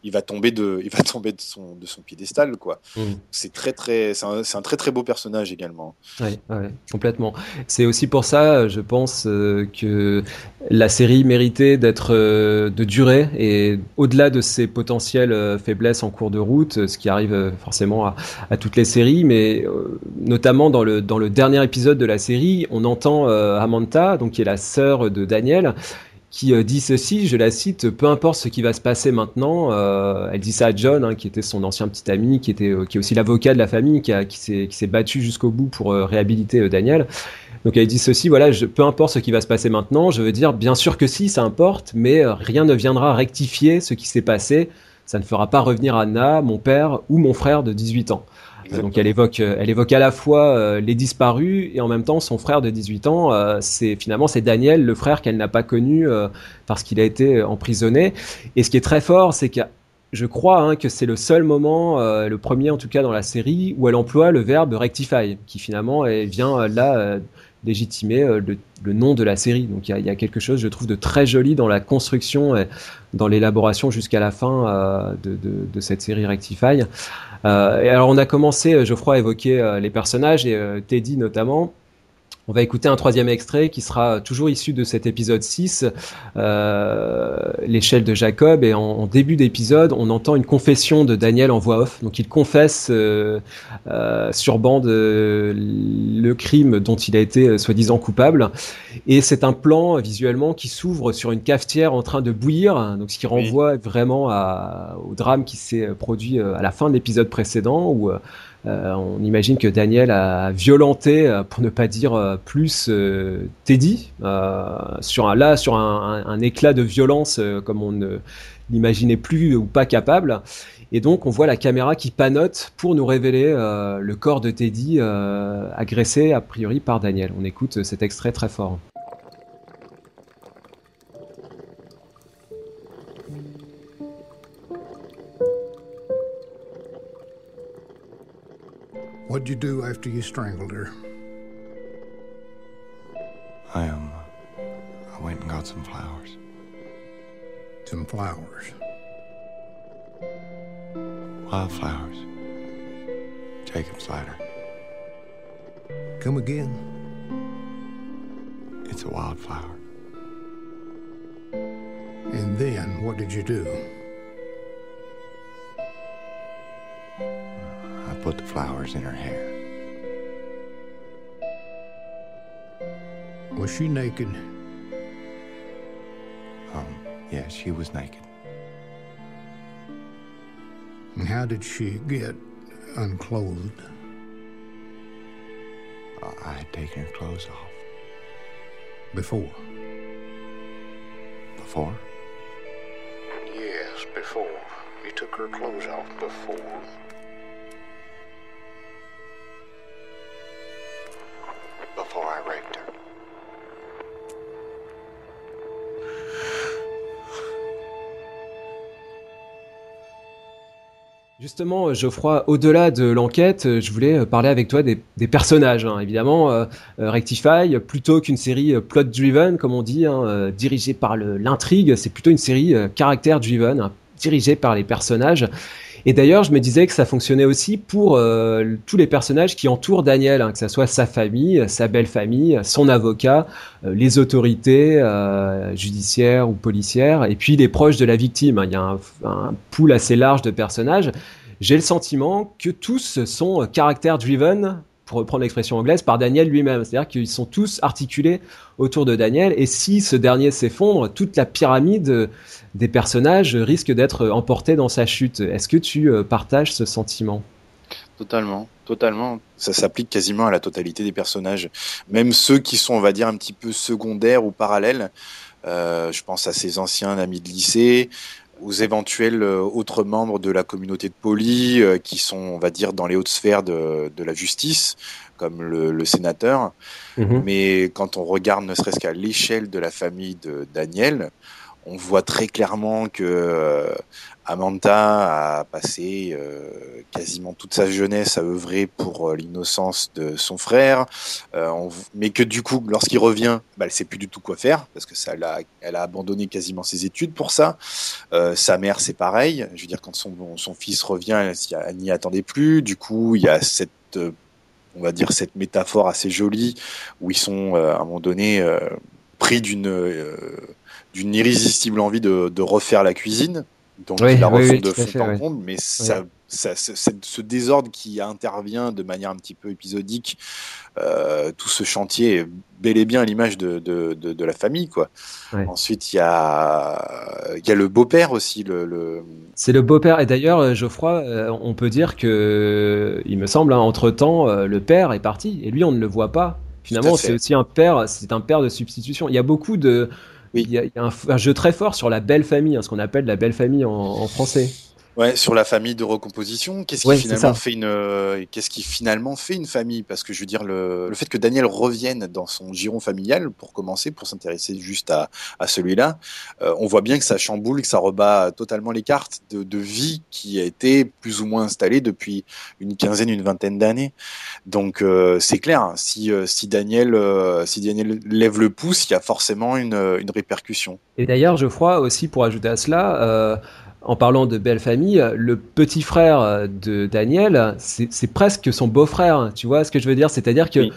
il va tomber de, il va (laughs) tomber de son, de son piédestal, quoi. Mm. C'est très, très, c'est un, un très, très beau personnage également. Ouais, complètement. C'est aussi pour ça, je pense, euh, que la série méritait d'être euh, de durer et au-delà de ses potentielles euh, faiblesses en cours de route, ce qui arrive forcément à, à toutes les séries, mais notamment dans le dans le dernier épisode de la série, on entend Amanta, donc qui est la sœur de Daniel, qui euh, dit ceci, je la cite, peu importe ce qui va se passer maintenant, euh, elle dit ça à John, hein, qui était son ancien petit ami, qui était euh, qui est aussi l'avocat de la famille, qui, a, qui s'est battu jusqu'au bout pour réhabiliter Daniel. Donc elle dit ceci, voilà, peu importe ce qui va se passer maintenant, je veux dire, bien sûr que si, ça importe, mais rien ne viendra rectifier ce qui s'est passé. Ça ne fera pas revenir Anna, mon père ou mon frère de 18 ans. Donc elle évoque, euh, elle évoque à la fois euh, les disparus et en même temps son frère de 18 ans. euh, c'est finalement c'est Daniel, le frère qu'elle n'a pas connu euh, parce qu'il a été euh, emprisonné. Et ce qui est très fort, c'est que je crois hein, que c'est le seul moment, le premier en tout cas dans la série, où elle emploie le verbe rectify, qui finalement vient là légitimer euh, le, nom de la série. Donc il y a, a quelque chose, je trouve, de très joli dans la construction et dans l'élaboration jusqu'à la fin euh, de, cette série Rectify. Euh, et alors on a commencé, Geoffroy, à évoquer euh, les personnages et Teddy notamment. On va écouter un troisième extrait qui sera toujours issu de cet épisode 6, euh, l'échelle de Jacob. Et en, en début d'épisode, on entend une confession de Daniel en voix off. Donc il confesse euh, euh, sur bande le crime dont il a été soi-disant coupable. Et c'est un plan visuellement qui s'ouvre sur une cafetière en train de bouillir, donc ce qui Oui. renvoie vraiment à, au drame qui s'est produit à la fin de l'épisode précédent où euh, on imagine que Daniel a violenté, euh, pour ne pas dire euh, plus, Teddy sur un là sur un, éclat de violence comme on ne l'imaginait plus ou pas capable. Et donc on voit la caméra qui panote pour nous révéler le corps de Teddy agressé a priori par Daniel. On écoute cet extrait très fort. What'd you do after you strangled her? I um, I went and got some flowers. Some flowers. Wildflowers. Jacob's ladder. Come again? It's a wildflower. And then what did you do? I put the flowers in her hair. Was she naked? Um, yeah, she was naked. And how did she get unclothed? Uh, I had taken her clothes off. Before? Before? Yes, before. You took her clothes off before. Before justement, Geoffroy, au-delà de l'enquête, je voulais parler avec toi des, personnages. Hein. Évidemment, Rectify, plutôt qu'une série plot-driven, comme on dit, hein, dirigée par l'intrigue, c'est plutôt une série caractère-driven, hein, dirigée par les personnages. Et d'ailleurs, je me disais que ça fonctionnait aussi pour euh, tous les personnages qui entourent Daniel, hein, que ce soit sa famille, sa belle famille, son avocat, euh, les autorités euh, judiciaires ou policières, et puis les proches de la victime. Hein. Il y a un, un pool assez large de personnages. J'ai le sentiment que tous sont caractère-driven pour reprendre l'expression anglaise, par Daniel lui-même. C'est-à-dire qu'ils sont tous articulés autour de Daniel, et si ce dernier s'effondre, toute la pyramide des personnages risque d'être emportée dans sa chute. Est-ce que tu euh, partages ce sentiment? Totalement, totalement. Ça s'applique quasiment à la totalité des personnages, même ceux qui sont, on va dire, un petit peu secondaires ou parallèles. Euh, je pense à ses anciens amis de lycée, aux éventuels euh, autres membres de la communauté de poli euh, qui sont, on va dire, dans les hautes sphères de, de la justice, comme le, le sénateur. Mhm. Mais quand on regarde ne serait-ce qu'à l'échelle de la famille de Daniel, on voit très clairement que euh, Amanda a passé euh, quasiment toute sa jeunesse à œuvrer pour euh, l'innocence de son frère, mais que du coup, lorsqu'il revient, bah, elle sait plus du tout quoi faire parce que ça, elle a, elle a abandonné quasiment ses études pour ça. sa mère, c'est pareil. Je veux dire, quand son, son fils revient, elle, n'y attendait plus. Du coup, il y a cette on va dire cette métaphore assez jolie où ils sont à un moment donné pris d'une d'une irrésistible envie de, de, refaire la cuisine. Donc la refonte de fond en comble, mais ça, ça, ce désordre qui intervient de manière un petit peu épisodique, euh, tout ce chantier est bel et bien à l'image de, de, de, la famille. quoi. Ensuite, il y a, y a le beau-père aussi. Le, le... C'est le beau-père. Et d'ailleurs, euh, Geoffroy, euh, on peut dire que, il me semble, hein, entre-temps, euh, le père est parti. Et lui, on ne le voit pas. Finalement, c'est aussi un père, c'est un père de substitution. Il y a beaucoup de, il y a, un, jeu très fort sur la belle famille, hein, ce qu'on appelle la belle famille en français. Ouais, sur la famille de recomposition, qu'est-ce qui finalement fait une, euh, qu'est-ce qui finalement fait une famille? Parce que je veux dire le, le fait que Daniel revienne dans son giron familial pour commencer, pour s'intéresser juste à, à celui-là, euh, on voit bien que ça chamboule, que ça rebat totalement les cartes de, de, vie qui a été plus ou moins installée depuis une quinzaine, une vingtaine d'années. Donc euh, c'est clair, hein, si si Daniel si Daniel lève le pouce, il y a forcément une, une répercussion. Et d'ailleurs, je crois aussi pour ajouter à cela en parlant de belle famille, le petit frère de Daniel, c'est presque son beau-frère. Tu vois ce que je veux dire? C'est-à-dire que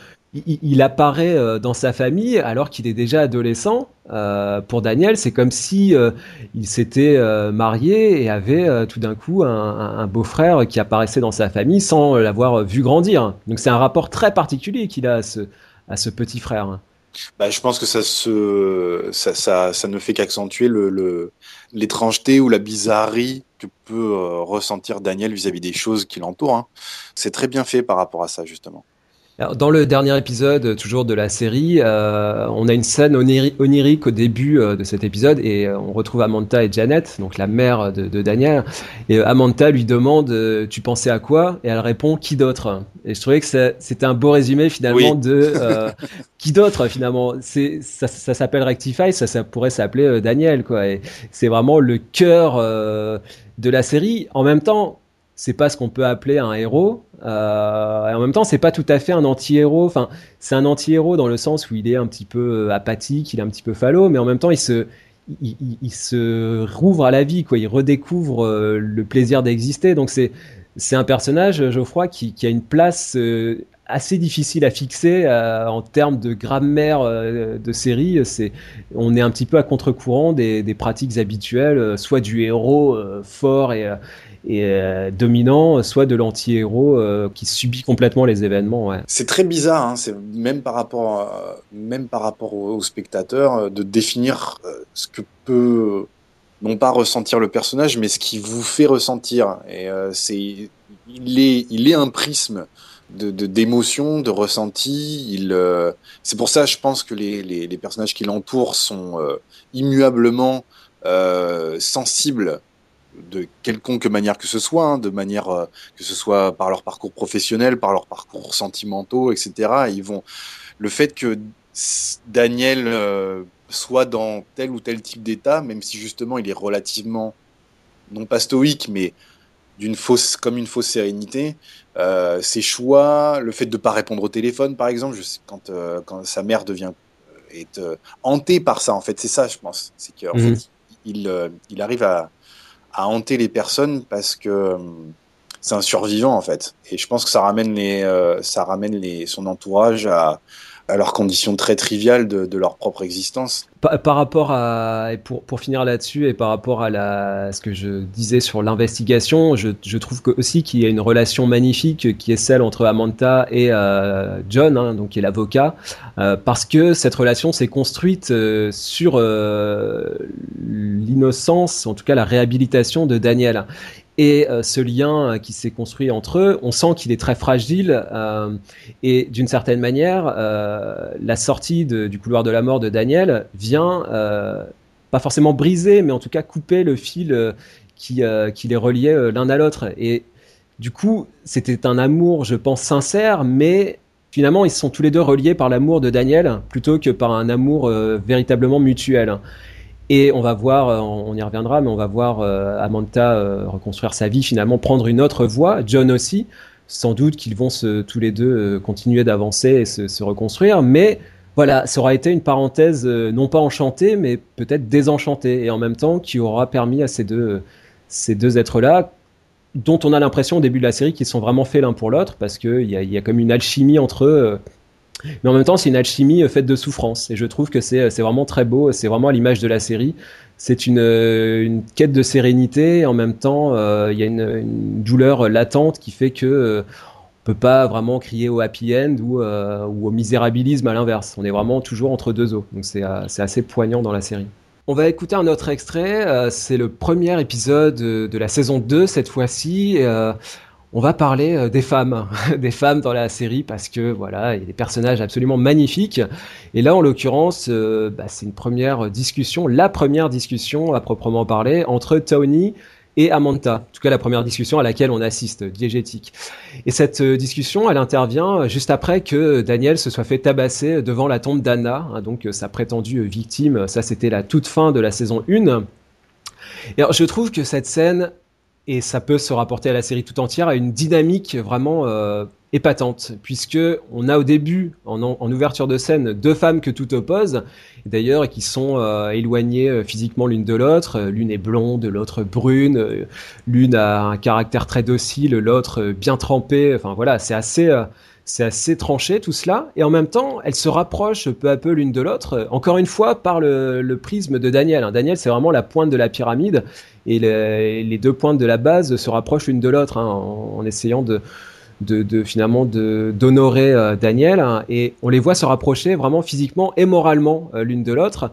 il, apparaît euh, dans sa famille alors qu'il est déjà adolescent. Euh, pour Daniel, c'est comme si euh, il s'était marié et avait tout d'un coup un, beau-frère qui apparaissait dans sa famille sans l'avoir vu grandir. Donc c'est un rapport très particulier qu'il a à ce, à ce petit frère. Bah, je pense que ça, se, ça, ça, ça ne fait qu'accentuer le, l'étrangeté ou la bizarrerie que peut euh, ressentir Daniel vis-à-vis des choses qui l'entourent. Hein. C'est très bien fait par rapport à ça, justement dans le dernier épisode, toujours de la série, euh, on a une scène onirique au début euh, de cet épisode et euh, on retrouve Amanda et Janet, donc la mère de, de Daniel. Et Amanda lui demande "Tu pensais à quoi? Et elle répond "Qui d'autre? Et je trouvais que c'était un beau résumé finalement de (laughs) qui d'autre finalement? C'est ça, ça s'appelle Rectify, ça, ça pourrait s'appeler Daniel quoi. Et c'est vraiment le cœur de la série. En même temps, c'est pas ce qu'on peut appeler un héros. Euh, et en même temps, c'est pas tout à fait un anti-héros. Enfin, c'est un anti-héros dans le sens où il est un petit peu euh, apathique, il est un petit peu falot, mais en même temps, il se, il, se rouvre à la vie, quoi. Il redécouvre euh, le plaisir d'exister. Donc c'est, c'est un personnage, Geoffroy, qui, qui a une place assez difficile à fixer en termes de grammaire de série. C'est, on est un petit peu à contre-courant des, des pratiques habituelles, soit du héros fort et euh, dominant, soit de l'anti-héros euh, qui subit complètement les événements. C'est très bizarre, hein, c'est même par rapport, à, même par rapport au, spectateur, euh, de définir ce que peut non pas ressentir le personnage, mais ce qui vous fait ressentir. Et c'est, il est, il est un prisme de d'émotions, de, ressenti. Il, c'est pour ça, je pense que les, les personnages qui l'entourent sont immuablement sensibles de quelconque manière que ce soit, hein, de manière euh, que ce soit par leur parcours professionnel, par leur parcours sentimentaux, etc. ils vont le fait que Daniel euh, soit dans tel ou tel type d'état, même si justement il est relativement non pas stoïque, mais d'une fausse, comme une fausse sérénité. Euh, ses choix, le fait de ne pas répondre au téléphone, par exemple, je sais, quand, quand sa mère devient est hantée par ça. En fait, c'est ça, je pense. C'est qu'en fait, il, il arrive à, à hanter les personnes parce que c'est un survivant en fait. Et je pense que ça ramène les, euh, ça ramène les, son entourage à, à leurs conditions très triviales de, leur propre existence. Par, rapport à, pour, pour finir là-dessus, et par rapport à, ce que je disais sur l'investigation, je, je trouve que, aussi qu'il y a une relation magnifique qui est celle entre Amanda et euh, John, hein, donc qui est l'avocat, euh, parce que cette relation s'est construite euh, sur l'innocence, en tout cas la réhabilitation de Daniel. Et euh, ce lien euh, qui s'est construit entre eux, on sent qu'il est très fragile. euh, et d'une certaine manière, la sortie du couloir de la mort de Daniel vient, pas forcément briser, mais en tout cas couper le fil qui, les reliait l'un à l'autre. Et du coup, c'était un amour, je pense, sincère, mais finalement, ils sont tous les deux reliés par l'amour de Daniel plutôt que par un amour véritablement mutuel. Et on va voir, euh, on y reviendra, mais on va voir euh, Amanda euh, reconstruire sa vie, finalement prendre une autre voie, John aussi. Sans doute qu'ils vont se, tous les deux continuer d'avancer et se, reconstruire, mais voilà, ça aura été une parenthèse non pas enchantée, mais peut-être désenchantée, et en même temps qui aura permis à ces deux, ces deux êtres-là, dont on a l'impression au début de la série qu'ils sont vraiment faits l'un pour l'autre, parce qu'il y a comme une alchimie entre eux. Euh, mais en même temps, c'est une alchimie euh, faite de souffrance. Et je trouve que c'est c'est vraiment très beau. C'est vraiment à l'image de la série. C'est une, euh, une quête de sérénité. En même temps, euh, il y a une, douleur latente qui fait que euh, peut pas vraiment crier au happy end ou, euh, au misérabilisme à l'inverse. On est vraiment toujours entre deux eaux. Donc c'est euh, assez poignant dans la série. On va écouter un autre extrait. euh, c'est le premier épisode euh, de la saison 2 cette fois-ci. On va parler euh, des femmes, (laughs) des femmes dans la série parce que voilà, il y a des personnages absolument magnifiques. Et là, en l'occurrence, euh, bah, c'est une première discussion, la première discussion à proprement parler entre Tony et Amanda. En tout cas, la première discussion à laquelle on assiste, diégétique. Et cette euh, discussion, elle intervient juste après que Daniel se soit fait tabasser devant la tombe d'Anna, hein, donc sa prétendue victime. Ça, c'était la toute fin de la saison 1. Et je trouve que cette scène, et ça peut se rapporter à la série tout entière, a une dynamique vraiment euh, épatante, puisque on a au début, en, en ouverture de scène, deux femmes que tout oppose, d'ailleurs qui sont euh, éloignées euh, physiquement l'une de l'autre. L'une est blonde, l'autre brune, euh, l'une a un caractère très docile, l'autre euh, bien trempé. Enfin voilà, c'est assez. euh, c'est assez tranché tout cela, et en même temps, elles se rapprochent peu à peu l'une de l'autre, encore une fois par le, le prisme de Daniel. hein. Daniel, c'est vraiment la pointe de la pyramide, et les, deux pointes de la base se rapprochent l'une de l'autre hein, en, essayant de, de, de finalement de d'honorer euh, Daniel hein, et on les voit se rapprocher vraiment physiquement et moralement euh, l'une de l'autre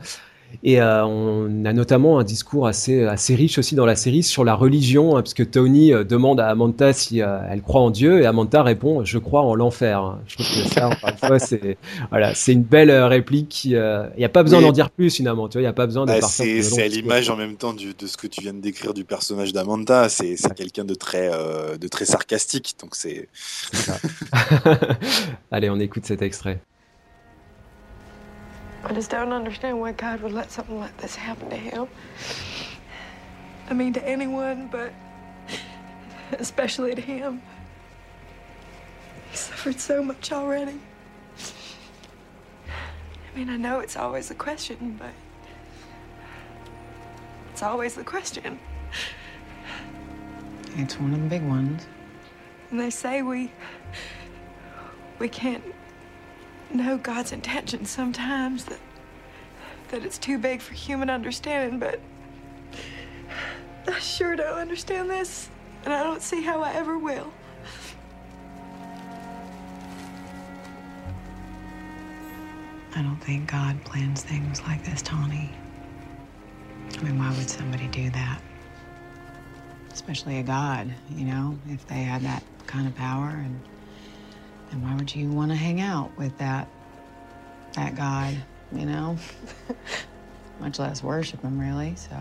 et euh, on a notamment un discours assez assez riche aussi dans la série sur la religion hein, parce que Tony euh, demande à Amanda si euh, elle croit en Dieu et Amanda répond je crois en l'enfer hein. je trouve que ça encore une fois (laughs) c'est voilà une belle réplique il euh, y a pas besoin Oui. d'en dire plus finalement tu vois il y a pas besoin de Bah, c'est à l'image en même temps du- de ce que tu viens de décrire du personnage d'Amanda. C'est quelqu'un de très de très sarcastique. Donc c'est (laughs) (laughs) Allez, on écoute cet extrait. I just don't understand why God would let something like this happen to him. I mean, to anyone, but especially to him. He suffered so much already. I mean, I know it's always a question, but it's always the question. It's one of the big ones. And they say we we can't know God's intentions sometimes that that it's too big for human understanding, but I sure don't understand this, and I don't see how I ever will. I don't think God plans things like this, Tawny. I mean, why would somebody do that? Especially a God, you know, if they had that kind of power and and why would you want to hang out with that that God, you know? (laughs) Much less worship him really, so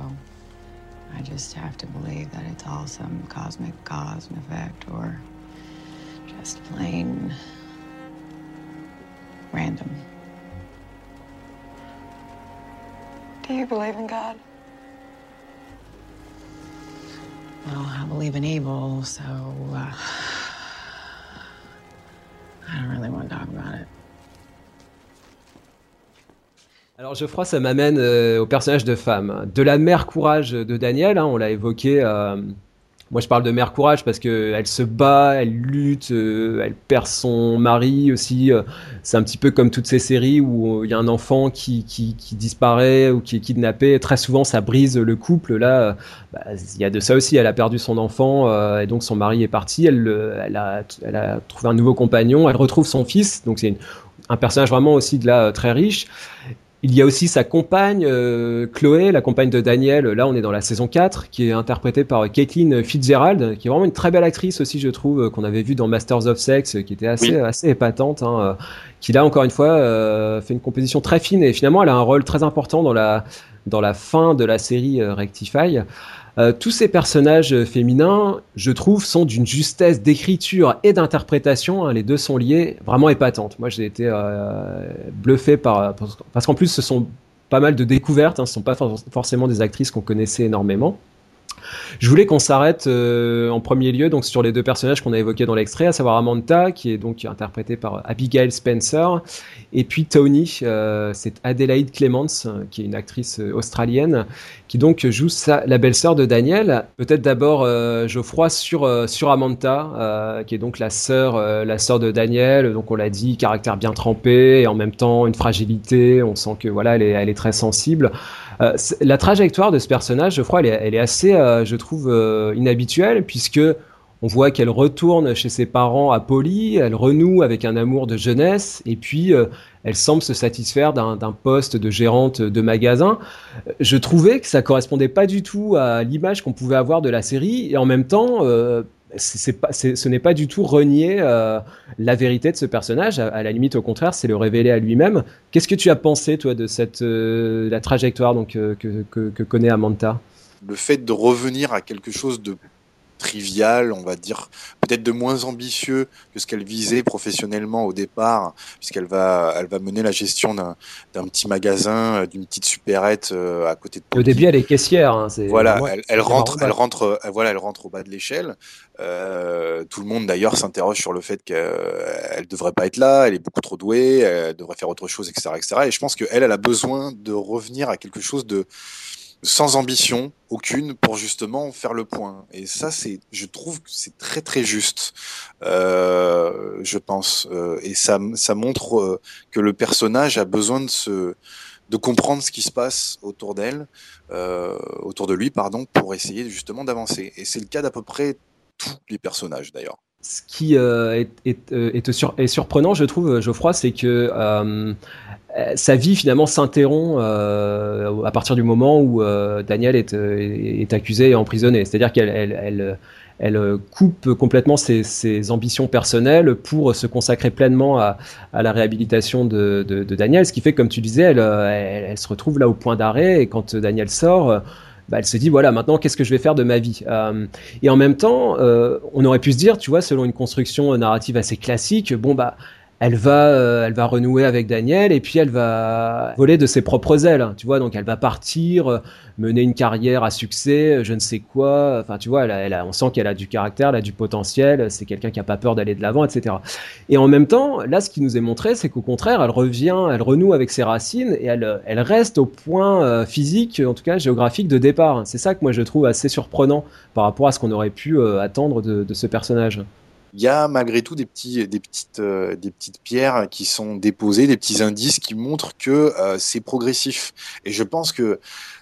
I just have to believe that it's all some cosmic cause and effect or just plain random. Do you believe in God? Well, I believe in evil, so uh, Don't really want to talk about it. Alors Geoffroy, ça m'amène euh, au personnage de femme. De la mère courage de Daniel, hein, on l'a évoqué. euh, moi, je parle de mère courage parce que elle se bat, elle lutte, euh, elle perd son mari aussi. euh, c'est un petit peu comme toutes ces séries où il y a un enfant qui, qui, disparaît ou qui est kidnappé. Très souvent, ça brise le couple. Là, euh, bah, il y a de ça aussi. Elle a perdu son enfant euh, et donc son mari est parti. Elle, le- elle, a, trouvé un nouveau compagnon. Elle retrouve son fils. Donc c'est un personnage vraiment aussi de là euh, très riche. Il y a aussi sa compagne, euh, Chloé, la compagne de Daniel. Là, on est dans la saison 4, qui est interprétée par Caitlin Fitzgerald, qui est vraiment une très belle actrice aussi, je trouve, euh, qu'on avait vu dans Masters of Sex, euh, qui était assez, Oui. assez épatante, hein, euh, qui là, encore une fois, euh, fait une composition très fine et finalement, elle a un rôle très important dans la, dans la fin de la série Rectify. Euh, tous ces personnages euh, féminins, je trouve, sont d'une justesse d'écriture et d'interprétation. hein, les deux sont liés, vraiment épatantes. Moi, j'ai été euh, bluffé par parce qu'en plus, ce sont pas mal de découvertes. Hein, ce sont pas for- forcément des actrices qu'on connaissait énormément. Je voulais qu'on s'arrête euh, en premier lieu donc sur les deux personnages qu'on a évoqués dans l'extrait, à savoir Amanda, qui est donc interprétée par Abigail Spencer, et puis Tony, euh, c'est Adelaide Clements, qui est une actrice euh, australienne, qui donc joue la belle-sœur de Daniel. Peut-être d'abord euh, Geoffroy sur Amanda, qui est donc la sœur de Daniel. Donc on l'a dit, caractère bien trempé et en même temps une fragilité. On sent que voilà, elle est très sensible. Euh, la trajectoire de ce personnage, elle est, elle est assez, euh, je trouve, euh, inhabituelle puisque on voit qu'elle retourne chez ses parents à Poli, elle renoue avec un amour de jeunesse, et puis elle semble se satisfaire d'un poste de gérante de magasin. Je trouvais que ça correspondait pas du tout à l'image qu'on pouvait avoir de la série, et en même temps, ce n'est pas du tout renier euh, la vérité de ce personnage. À, la limite, au contraire, c'est le révéler à lui-même. Qu'est-ce que tu as pensé, toi, de euh, la trajectoire euh, que, que, que connaît Amanda? Le fait de revenir à quelque chose de trivial, on va dire peut-être de moins ambitieux que ce qu'elle visait professionnellement au départ, puisqu'elle va, elle va mener la gestion d'un, petit magasin, euh, d'une petite supérette euh, à côté de. Au début, elle est caissière. Hein, Voilà, elle, rentre, elle rentre, euh, voilà, elle rentre au bas de l'échelle. Euh, tout le monde d'ailleurs s'interroge sur le fait qu'elle devrait pas être là, elle est beaucoup trop douée, elle devrait faire autre chose, etc., etc. Et je pense qu'elle, elle a besoin de revenir à quelque chose de sans ambition aucune pour justement faire le point. Et ça, c'est, je trouve que c'est très très juste, euh, je pense. Euh, et ça, ça montre euh, que le personnage a besoin de se, de comprendre ce qui se passe autour d'elle, euh, autour de lui, pardon, pour essayer justement d'avancer. Et c'est le cas d'à peu près tous les personnages d'ailleurs. Ce qui euh, est, est, euh, est est surprenant, je trouve, Geoffroy, c'est que sa vie finalement s'interrompt euh, à partir du moment où euh, Daniel est, euh, est accusé et emprisonné. C'est-à-dire qu'elle elle, elle, elle euh, coupe complètement ses, ses ambitions personnelles pour se consacrer pleinement à, à la réhabilitation de, de, de Daniel. Ce qui fait, comme tu disais, elle, euh, elle, se retrouve là au point d'arrêt et quand Daniel sort, euh, bah, elle se dit voilà, maintenant qu'est-ce que je vais faire de ma vie? Euh, Et en même temps, euh, on aurait pu se dire, tu vois, selon une construction narrative assez classique, bon bah elle va, euh, elle va renouer avec Daniel et puis elle va voler de ses propres ailes, tu vois. Donc elle va partir, euh, mener une carrière à succès, euh, je ne sais quoi. Enfin, tu vois, elle on sent qu'elle a du caractère, elle a du potentiel. C'est quelqu'un qui a pas peur d'aller de l'avant, etc. Et en même temps, là, ce qui nous est montré, c'est qu'au contraire, elle revient, elle renoue avec ses racines et elle, elle reste au point physique, en tout cas géographique de départ. C'est ça que moi je trouve assez surprenant par rapport à ce qu'on aurait pu attendre de ce personnage. Il y a malgré tout des petits, des petites, euh, des petites pierres qui sont déposées, des petits indices qui montrent que euh, c'est progressif. Et je pense que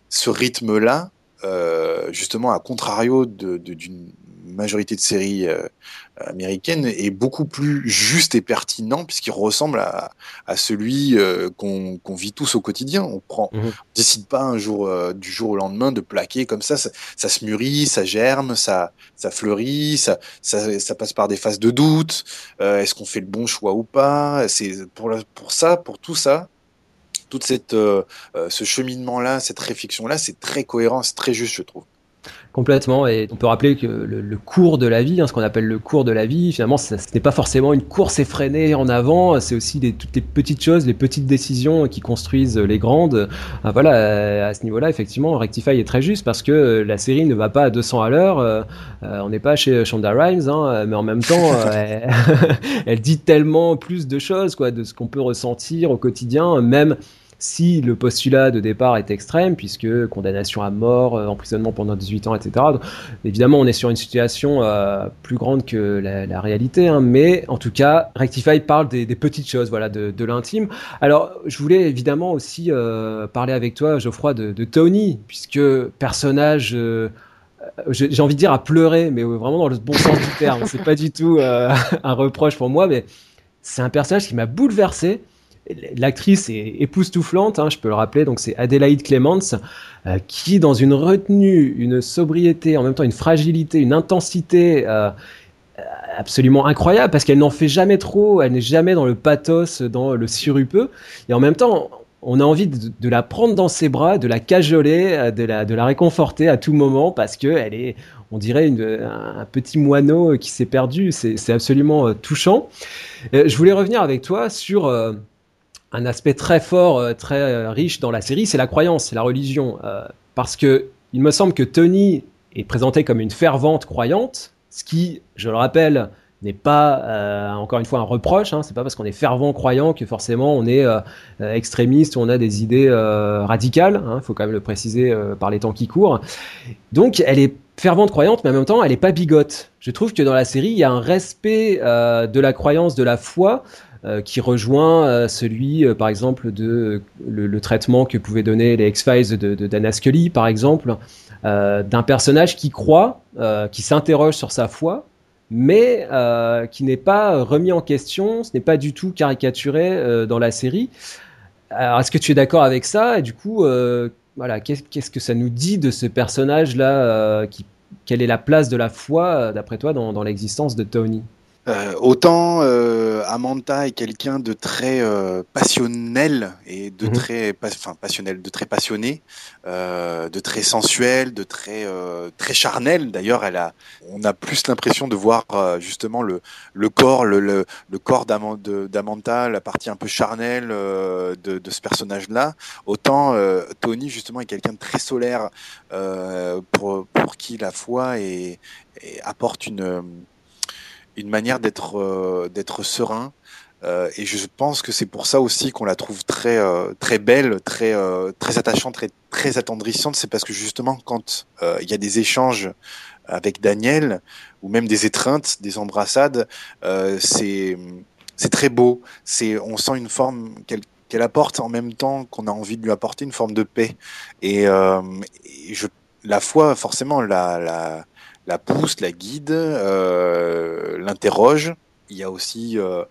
ce rythme-là, euh, justement, à contrario de- de- d'une majorité de séries euh, américaines, est beaucoup plus juste et pertinent puisqu'il ressemble à, à celui euh, qu'on qu'on vit tous au quotidien. On prend, Mhm. on décide pas un jour, euh, du jour au lendemain de plaquer comme ça. Ça, ça se mûrit, ça germe, ça, ça fleurit, ça, ça, ça passe par des phases de doute. Euh, Est-ce qu'on fait le bon choix ou pas? C'est pour, la- pour ça, pour tout ça, toute cette, euh, euh, ce cheminement-là, cette réflexion-là, c'est très cohérent, c'est très juste, je trouve. Complètement, et on peut rappeler que le, cours de la vie, hein, ce qu'on appelle le cours de la vie, finalement, ce n'est pas forcément une course effrénée en avant, c'est aussi des, toutes les petites choses, les petites décisions qui construisent les grandes. Ah, voilà, à ce niveau-là, effectivement, Rectify est très juste parce que la série ne va pas à 200 à l'heure, euh, euh, on n'est pas chez Shonda Rhimes, hein, mais en même temps, euh, elle, (laughs) dit tellement plus de choses, quoi, de ce qu'on peut ressentir au quotidien, même si le postulat de départ est extrême, puisque condamnation à mort, euh, emprisonnement pendant 18 ans, etc. évidemment, on est sur une situation euh, plus grande que la, réalité, hein, mais en tout cas, Rectify parle des, petites choses, voilà, de, l'intime. Alors, je voulais évidemment aussi euh, parler avec toi, Geoffroy, de, Tony, puisque personnage j'ai envie de dire à pleurer, mais vraiment dans le bon sens du terme. C'est pas du tout (laughs) un reproche pour moi, mais c'est un personnage qui m'a bouleversé l'actrice est époustouflante, hein, je peux le rappeler, donc c'est Adélaïde Clements, euh, qui dans une retenue, une sobriété, en même temps une fragilité, une intensité euh, absolument incroyable, parce qu'elle n'en fait jamais trop, elle n'est jamais dans le pathos, dans le sirupeux, et en même temps, on a envie de, la prendre dans ses bras, de la cajoler, euh, de la, de la réconforter à tout moment, parce qu'elle est, on dirait, un petit moineau qui s'est perdu, c'est absolument touchant. je voulais revenir avec toi sur un aspect très fort, euh, très euh, riche dans la série, c'est la croyance, c'est la religion. Euh, parce que il me semble que Tony est présenté comme une fervente croyante, ce qui, je le rappelle, n'est pas encore une fois un reproche. Hein, c'est pas parce qu'on est fervent croyant que forcément on est extrémiste ou on a des idées radicales. Il hein, faut quand même le préciser par les temps qui courent. Donc elle est fervente croyante, mais en même temps elle est pas bigote. Je trouve que dans la série il y a un respect de la croyance, de la foi, euh, qui rejoint euh, celui, euh, par exemple, de le, traitement que pouvaient donner les X-Files de, de Dana Scully, par exemple, d'un personnage qui croit, qui s'interroge sur sa foi, mais qui n'est pas remis en question, ce n'est pas du tout caricaturé dans la série. Alors, est-ce que tu es d'accord avec ça? Et du coup, voilà, qu'est-ce que ça nous dit de ce personnage-là Quelle est la place de la foi, d'après toi, dans l'existence de Tony? Euh, autant euh, Amanda est quelqu'un de très euh, passionnel et de mhm. très, enfin passionnel, de très passionné, de très sensuel, de très très charnel. D'ailleurs, elle a, on a plus l'impression de voir justement le le corps, le le, le corps d'Amanda, la partie un peu charnelle de, de ce personnage-là. Autant Tony justement est quelqu'un de très solaire pour pour qui la foi et apporte une une manière d'être euh, d'être serein. Euh, et je pense que c'est pour ça aussi qu'on la trouve très euh, très belle, très très attachante, très très attendrissante. C'est parce que justement quand il y a des échanges avec Daniel ou même des étreintes, des embrassades, c'est c'est très beau. C'est on sent une forme qu'elle qu'elle apporte en même temps qu'on a envie de lui apporter une forme de paix. Et, je la foi forcément la la la pousse, la guide, euh, l'interroge. Il y a aussi euh,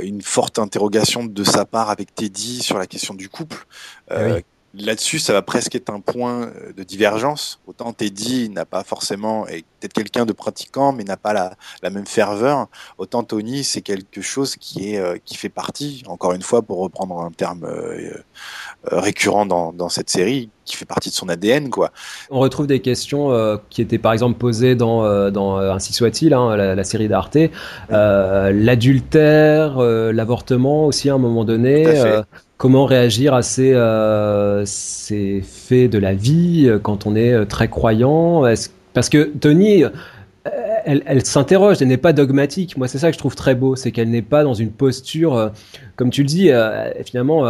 une forte interrogation de sa part avec Teddy sur la question du couple. Euh, là-dessus, ça va presque être un point de divergence. Autant Teddy n'a pas forcément, peut-être quelqu'un de pratiquant, mais n'a pas la, la, même ferveur. Autant Tony, c'est quelque chose qui est qui fait partie, encore une fois, pour reprendre un terme euh, récurrent dans, dans, cette série qui fait partie de son ADN quoi. On retrouve des questions euh, qui étaient par exemple posées dans, euh, dans Ainsi soit-il, hein, la, série d'Arte, l'adultère, l'avortement aussi à un moment donné. Comment réagir à ces, ces faits de la vie quand on est très croyant? Parce que Tony, elle, elle s'interroge, elle n'est pas dogmatique. Moi, c'est ça que je trouve très beau, c'est qu'elle n'est pas dans une posture, comme tu le dis, finalement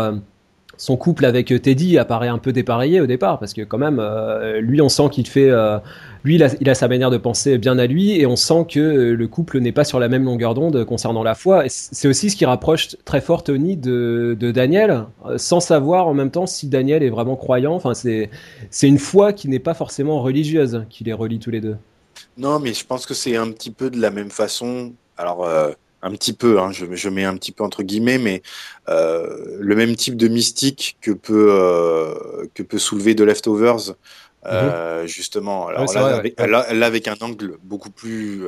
son couple avec Teddy apparaît un peu dépareillé au départ parce que quand même euh, lui on sent qu'il fait euh, lui il a, sa manière de penser bien à lui et on sent que le couple n'est pas sur la même longueur d'onde concernant la foi. C'est aussi ce qui rapproche très fort Tony de, Daniel euh, sans savoir en même temps si Daniel est vraiment croyant. Enfin c'est c'est une foi qui n'est pas forcément religieuse qui les relie tous les deux. Non mais je pense que c'est un petit peu de la même façon. Alors un petit peu, hein, je, je, mets un petit peu entre guillemets, mais euh, le même type de mystique que peut euh, que peut soulever The Leftovers, euh, mhm. justement. Alors là, avec, là, avec, un angle beaucoup plus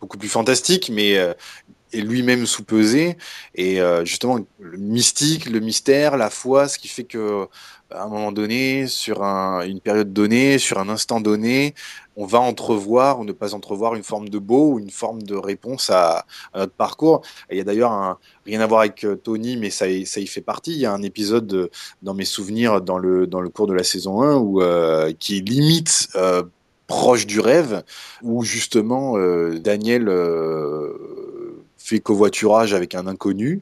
beaucoup plus fantastique, mais est lui-même sous-pesé et justement le mystique, le mystère, la foi, ce qui fait que à un moment donné, sur un, une période donnée, sur un instant donné, on va entrevoir ou ne pas entrevoir une forme de beau ou une forme de réponse à, notre parcours. Il y a d'ailleurs rien à voir avec euh, Tony, mais ça, y- fait partie. Il y a un épisode de- dans mes souvenirs dans le, cours de la saison 1 où, euh, qui limite euh, proche du rêve, où justement euh, Daniel fait covoiturage avec un inconnu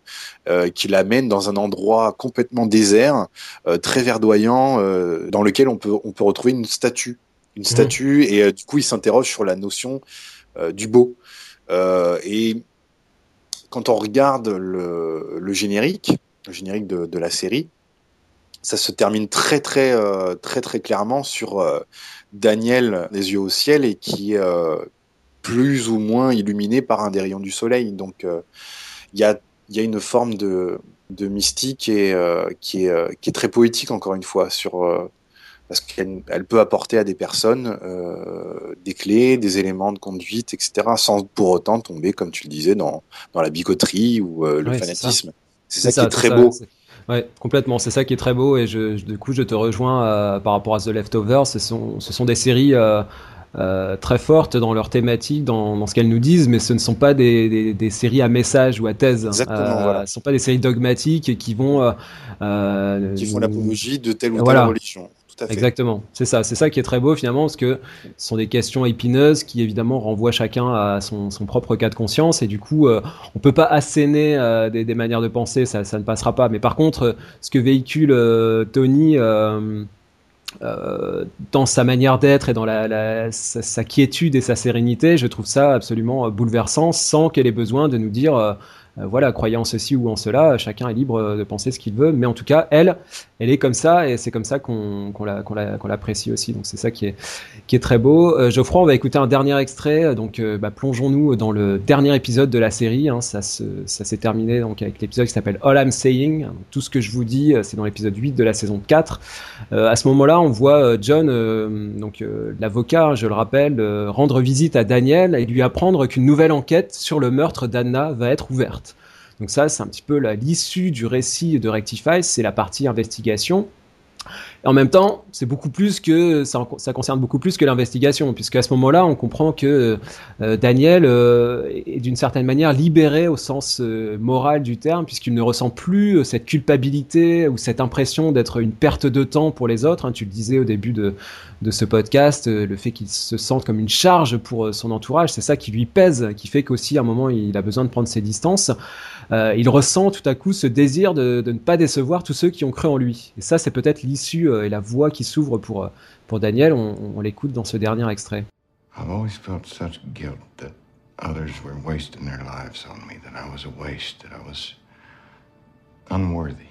euh, qui l'amène dans un endroit complètement désert, euh, très verdoyant, euh, dans lequel on peut, on peut retrouver une statue. Une statue, et du coup, il s'interroge sur la notion du beau. Et quand on regarde le, le générique, le générique de, de la série, ça se termine très très euh, très très clairement sur Daniel les yeux au ciel et qui plus ou moins illuminé par un des rayons du soleil. Donc euh, il y a il y a une forme de de mystique et euh, qui est euh, qui est très poétique encore une fois sur euh, parce qu'elle elle peut apporter à des personnes des clés, des éléments de conduite, etc., sans pour autant tomber, comme tu le disais, dans, dans la bigoterie ou le Ouais, fanatisme. C'est ça, qui est très ça, beau. c'est- Ouais, complètement. C'est ça qui est très beau et je, je- du coup, je te rejoins euh, par rapport à The Leftovers. Ce sont, ce sont des séries euh, euh, très fortes dans leur thématique, dans, dans ce qu'elles nous disent, mais ce ne sont pas des, des, des séries à message ou à thèse. Exactement, Euh, voilà. Ce ne sont pas des séries dogmatiques qui vont. euh, Qui font nous- l'apologie de telle ou telle Voilà. religion. Tout à fait. Exactement, c'est ça, c'est ça qui est très beau finalement, parce que ce sont des questions épineuses qui évidemment renvoient chacun à son, son propre cas de conscience, et du coup, euh, on peut pas asséner euh, des, des manières de penser, ça, ça ne passera pas. Mais par contre, ce que véhicule euh, Tony euh, euh, dans sa manière d'être et dans la, la- sa, sa quiétude et sa sérénité, je trouve ça absolument euh, bouleversant, sans qu'elle ait besoin de nous dire. Euh, voilà, croyant en ceci ou en cela, chacun est libre euh, de penser ce qu'il veut, mais en tout cas, elle, elle est comme ça et c'est comme ça qu'on qu'on la- qu'on la- qu'on l'apprécie aussi. Donc c'est ça qui est, qui est très beau. Euh, Geoffroy, on va écouter un dernier extrait. Donc bah, plongeons-nous dans le dernier épisode de la série. hein. Ça se- ça s'est terminé donc avec l'épisode qui s'appelle All I'm Saying. Tout ce que je vous dis, c'est dans l'épisode 8 de la saison 4. Euh, à ce moment-là, on voit John, euh, donc euh, l'avocat, hein, je le rappelle, rendre visite à Daniel et lui apprendre qu'une nouvelle enquête sur le meurtre d'Anna va être ouverte. Donc ça, c'est un petit peu l'issue du récit de Rectify, c'est la partie investigation. En même temps, c'est beaucoup plus que ça, concerne beaucoup plus que l'investigation, puisque à ce moment-là, on comprend que euh, Daniel euh, est d'une certaine manière libéré au sens euh, moral du terme, puisqu'il ne ressent plus cette culpabilité ou cette impression d'être une perte de temps pour les autres. hein. Tu le disais au début de, de ce podcast, euh, le fait qu'il se sente comme une charge pour euh, son entourage, c'est ça qui lui pèse, qui fait qu'aussi à un moment il a besoin de prendre ses distances. Euh, il ressent tout à coup ce désir de, de ne pas décevoir tous ceux qui ont cru en lui. Et ça, c'est peut-être l'issue et la voie qui s'ouvre pour, pour Daniel. On, on l'écoute dans ce dernier extrait. I've always felt such guilt that others were wasting their lives on me, that I was a waste, that I was unworthy.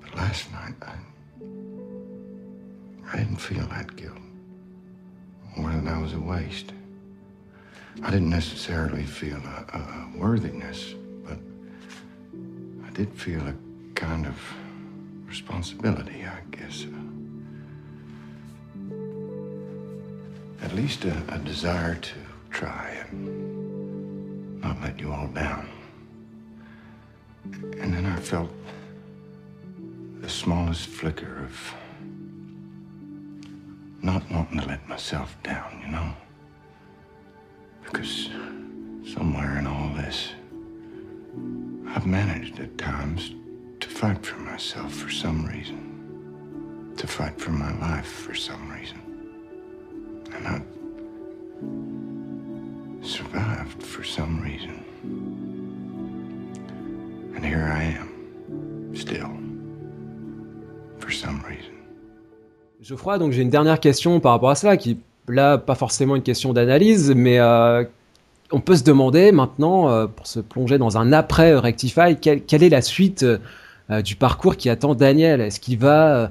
But last night, I. I didn't feel that guilt. Or that I was a waste. I didn't necessarily feel a, a, a worthiness, but I did feel a kind of responsibility, I guess. At least a, a desire to try and not let you all down. And then I felt the smallest flicker of not wanting to let myself down, you know? Because somewhere in all this, I've managed at times to fight for myself for some reason, to fight for my life for some reason. And I've survived for some reason. And here I am, still, for some reason. Geoffroy, donc j'ai une dernière question par rapport à cela, qui là pas forcément une question d'analyse, mais euh, on peut se demander maintenant, euh, pour se plonger dans un après Rectify, quelle, quelle est la suite euh, du parcours qui attend Daniel? Est-ce qu'il va euh,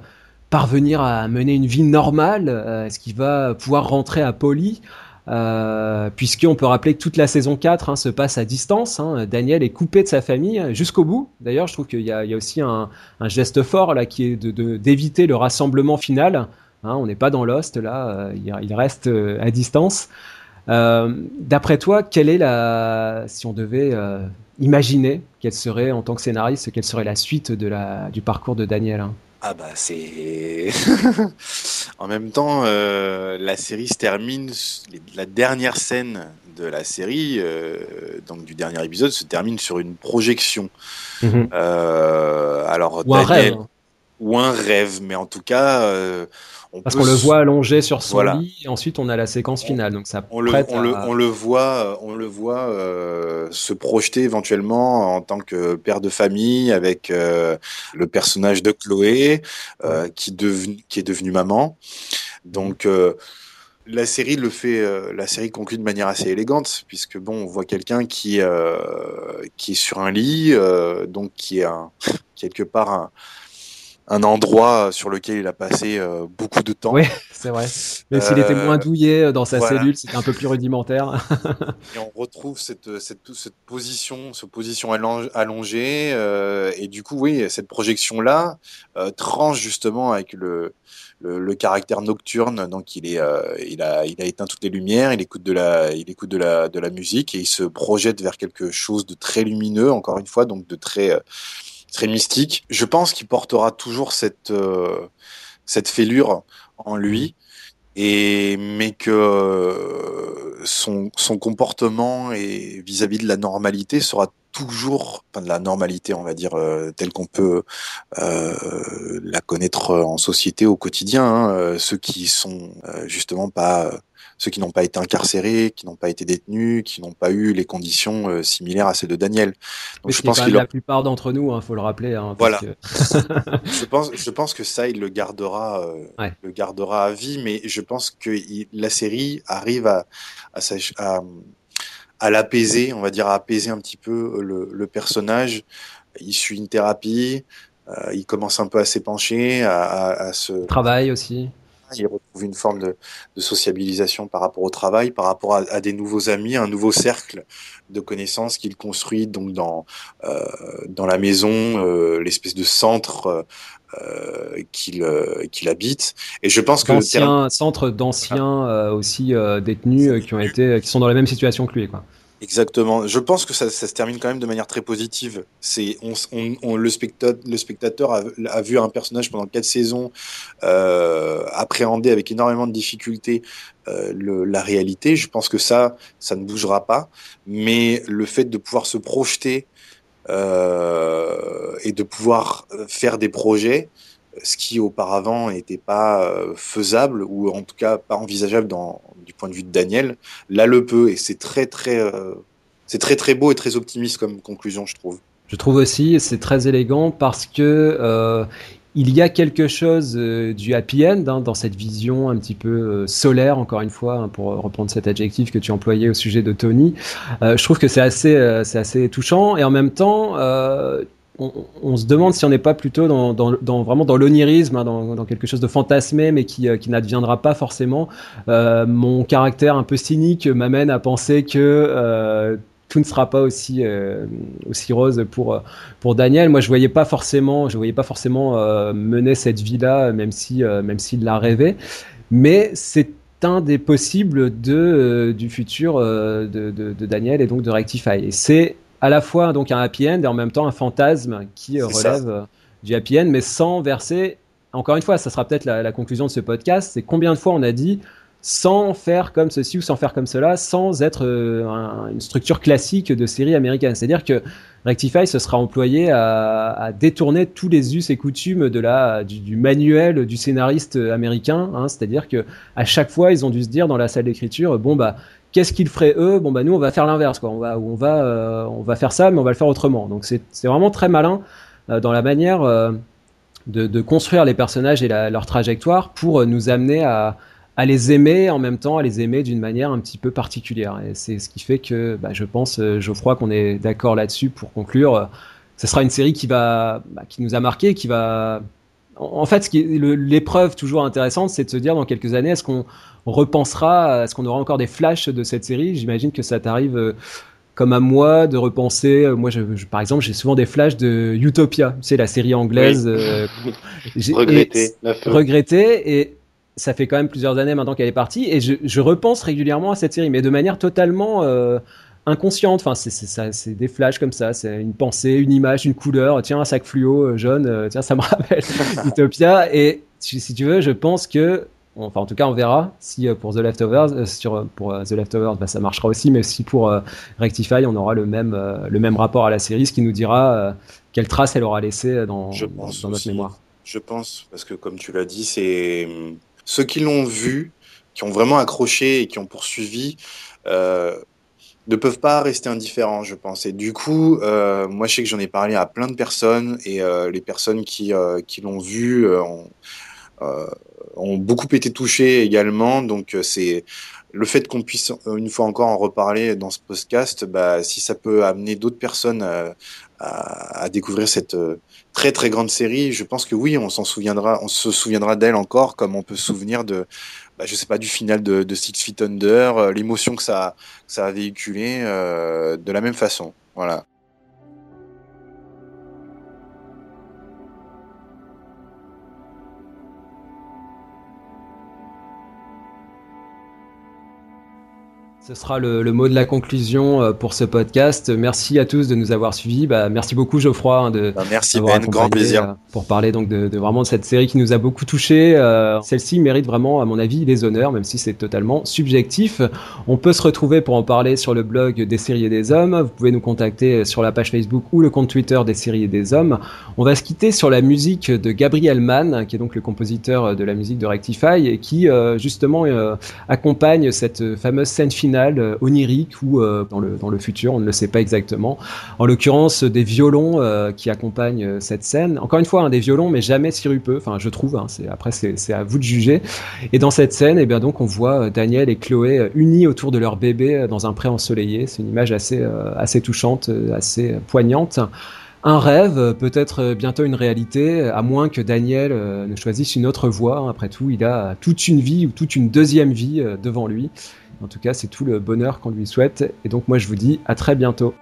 parvenir à mener une vie normale? Euh, Est-ce qu'il va pouvoir rentrer à Poly? Euh, puisqu'on peut rappeler que toute la saison 4 hein, se passe à distance. hein. Daniel est coupé de sa famille euh, jusqu'au bout. D'ailleurs, je trouve qu'il y, a- aussi un, geste fort là qui est d'éviter le rassemblement final. Hein, on n'est pas dans Lost là, euh, il, reste euh, à distance. D'après toi, quelle est la, si on devait imaginer quelle serait en tant que scénariste, quelle serait la suite de la, du parcours de Daniel hein? Ah bah c'est (laughs) en même temps euh, la série se termine la dernière scène de la série euh, donc du dernier épisode se termine sur une projection Mhm. Euh, alors Ou un rêve. ou un rêve mais en tout cas on Parce qu'on le voit allongé sur son Voilà. lit, et ensuite on a la séquence finale. Donc ça on le, on, le, on voit, on le voit euh, se projeter éventuellement en tant que père de famille avec euh, le personnage de Chloé euh, qui, devenu, qui est devenue maman. Donc euh, la série le fait, euh, la série conclut de manière assez élégante puisque bon, on voit quelqu'un qui euh, qui est sur un lit, euh, donc qui est un, (laughs) quelque part un, un endroit sur lequel il a passé euh, beaucoup de temps. Oui, (laughs) c'est vrai. Mais s'il était Euh, moins douillet dans sa voilà. cellule, c'était un peu plus rudimentaire. (laughs) Et on retrouve cette, cette, cette position, cette position allong- allongée. euh, et du coup, oui, cette projection-là euh, tranche justement avec le, le, le caractère nocturne. Donc, il, est, euh, il, a, il a éteint toutes les lumières, il écoute, de la, il écoute de, la, de la musique et il se projette vers quelque chose de très lumineux, encore une fois, donc de très, euh, très mystique. Je pense qu'il portera toujours cette, euh, cette fêlure en lui et mais que euh, son, son comportement et vis-à-vis de la normalité sera toujours, enfin de la normalité, on va dire, euh, telle qu'on peut euh, la connaître en société au quotidien. hein, euh, ceux qui sont euh, justement pas, euh, ceux qui n'ont pas été incarcérés, qui n'ont pas été détenus, qui n'ont pas eu les conditions euh, similaires à celles de Daniel. Donc je pense qu'il la plupart d'entre nous, il faut le rappeler. hein, Voilà. que- (laughs) je pense, je pense que ça, il le gardera, euh, Ouais. le gardera à vie, mais je pense que il- la série arrive à, à, s'ach- à, à l'apaiser, on va dire, à apaiser un petit peu le, le personnage. Il suit une thérapie, euh, il commence un peu à s'épancher, à, à, à se, Travail aussi. Il retrouve une forme de, de sociabilisation par rapport au travail, par rapport à, à des nouveaux amis, un nouveau cercle de connaissances qu'il construit donc dans euh, dans la maison, euh, l'espèce de centre euh, qu'il euh, qu'il habite. Et je pense que terme- D'anciens euh, aussi euh, détenus euh, qui ont été, qui sont dans la même situation que lui. Quoi. Exactement. Je pense que ça, ça se termine quand même de manière très positive. C'est on, on, on- le spectateur, le spectateur a, vu un personnage pendant quatre saisons euh, appréhender avec énormément de difficultés euh, le, la réalité. Je pense que ça, ça ne bougera pas. Mais le fait de pouvoir se projeter euh, et de pouvoir faire des projets, ce qui auparavant n'était pas euh, faisable ou en tout cas pas envisageable du point de vue de Daniel, là le peut et c'est très très euh, c'est très très beau et très optimiste comme conclusion je trouve. Je trouve aussi c'est très élégant parce que euh, il y a quelque chose du happy end hein, dans cette vision un petit peu solaire, encore une fois, hein, pour reprendre cet adjectif que tu employais au sujet de Tony. Je trouve que c'est assez, c'est assez touchant et en même temps, on, se demande si on n'est pas plutôt dans, vraiment dans l'onirisme, hein, dans, quelque chose de fantasmé, mais qui, euh, qui n'adviendra pas forcément. Euh, mon caractère un peu cynique m'amène à penser que euh, tout ne sera pas aussi aussi rose pour pour Daniel. Moi, je voyais pas forcément, je voyais pas forcément mener cette vie-là, même si même s'il l'a rêvé. Mais c'est un des possibles de du futur de, de, de Daniel et donc de Rectify. Et c'est à la fois donc un happy end et en même temps un fantasme qui ça. relève euh, du happy end, mais sans verser. Encore une fois, ça sera peut-être la, la conclusion de ce podcast. C'est combien de fois on a dit sans faire comme ceci ou sans faire comme cela, sans être euh, un- une structure classique de série américaine. C'est-à-dire que Rectify se sera employé à, à détourner tous les us et coutumes de la, du, du manuel du scénariste américain. hein. C'est-à-dire que à chaque fois, ils ont dû se dire dans la salle d'écriture, bon bah qu'est-ce qu'ils feraient eux? Bon bah nous on va faire l'inverse quoi. On va on va euh, on va faire ça, mais on va le faire autrement. Donc c'est vraiment très malin euh, dans la manière euh, de, de construire les personnages et la- leur trajectoire pour euh, nous amener à à les aimer en même temps, à les aimer d'une manière un petit peu particulière. Et c'est ce qui fait que bah, je pense, euh, Geoffroy, qu'on est d'accord là-dessus pour conclure. euh, Ce sera une série qui va, bah, qui nous a marqué, qui va. En fait, l'épreuve toujours intéressante, c'est de se dire dans quelques années, est-ce qu'on repensera, est-ce qu'on aura encore des flashs de cette série J'imagine que ça t'arrive. euh, comme à moi de repenser. euh, Moi, je, je- par exemple, j'ai souvent des flashs de Utopia, tu sais, la série anglaise. euh, j'ai- Regretté, et- ça fait quand même plusieurs années maintenant qu'elle est partie, et je, repense régulièrement à cette série, mais de manière totalement inconsciente. Enfin, c'est des flashs comme ça, c'est une pensée, une image, une couleur. Tiens, un sac fluo jaune, tiens, ça me (laughs) rappelle (laughs) Utopia. Et si tu veux, je pense que Enfin, en tout cas, on verra si euh, pour The Leftovers, euh, sur, euh, pour The Leftovers, bah, ça marchera aussi, mais si pour Rectify, on aura le même, le même rapport à la série, ce qui nous dira quelle trace elle aura laissé dans, dans notre mémoire. Je pense, parce que comme tu l'as dit, c'est ceux qui l'ont vu, qui ont vraiment accroché et qui ont poursuivi, ne peuvent pas rester indifférents, je pense. Et du coup, moi, je sais que j'en ai parlé à plein de personnes et les personnes qui, qui l'ont vu ont ont beaucoup été touchés également. Donc euh, c'est le fait qu'on puisse euh, une fois encore en reparler dans ce podcast, bah, si ça peut amener d'autres personnes à, à, découvrir cette euh, très très grande série, je pense que oui, on s'en souviendra, on se souviendra d'elle encore, comme on peut se souvenir de, bah, je sais pas, du final de, de Six Feet Under, l'émotion que ça, ça a véhiculé de la même façon. Voilà. Ce sera le, mot de la conclusion euh, pour ce podcast. Merci à tous de nous avoir suivis. Bah, merci beaucoup Geoffroy hein, de bah, merci Ben, grand plaisir euh, pour parler donc de, de, vraiment de cette série qui nous a beaucoup touché. Euh, Celle-ci mérite vraiment, à mon avis, les honneurs, même si c'est totalement subjectif. On peut se retrouver pour en parler sur le blog des séries et des hommes. Vous pouvez nous contacter sur la page Facebook ou le compte Twitter des séries et des hommes. On va se quitter sur la musique de Gabriel Mann, qui est donc le compositeur de la musique de Rectify et qui justement accompagne cette fameuse scène finale euh, onirique ou euh, dans, le, dans le futur, on ne le sait pas exactement. En l'occurrence, des violons euh, qui accompagnent cette scène. Encore une fois, un des violons, mais jamais sirupeux. Enfin, je trouve. Hein, c'est, après, c'est, à vous de juger. Et dans cette scène, eh bien donc, on voit Daniel et Chloé unis autour de leur bébé dans un pré ensoleillé. C'est une image assez, assez touchante, assez poignante un rêve, peut-être bientôt une réalité, à moins que Daniel ne choisisse une autre voie. Après tout, il a toute une vie ou toute une deuxième vie devant lui. En tout cas, c'est tout le bonheur qu'on lui souhaite. Et donc moi, je vous dis à très bientôt.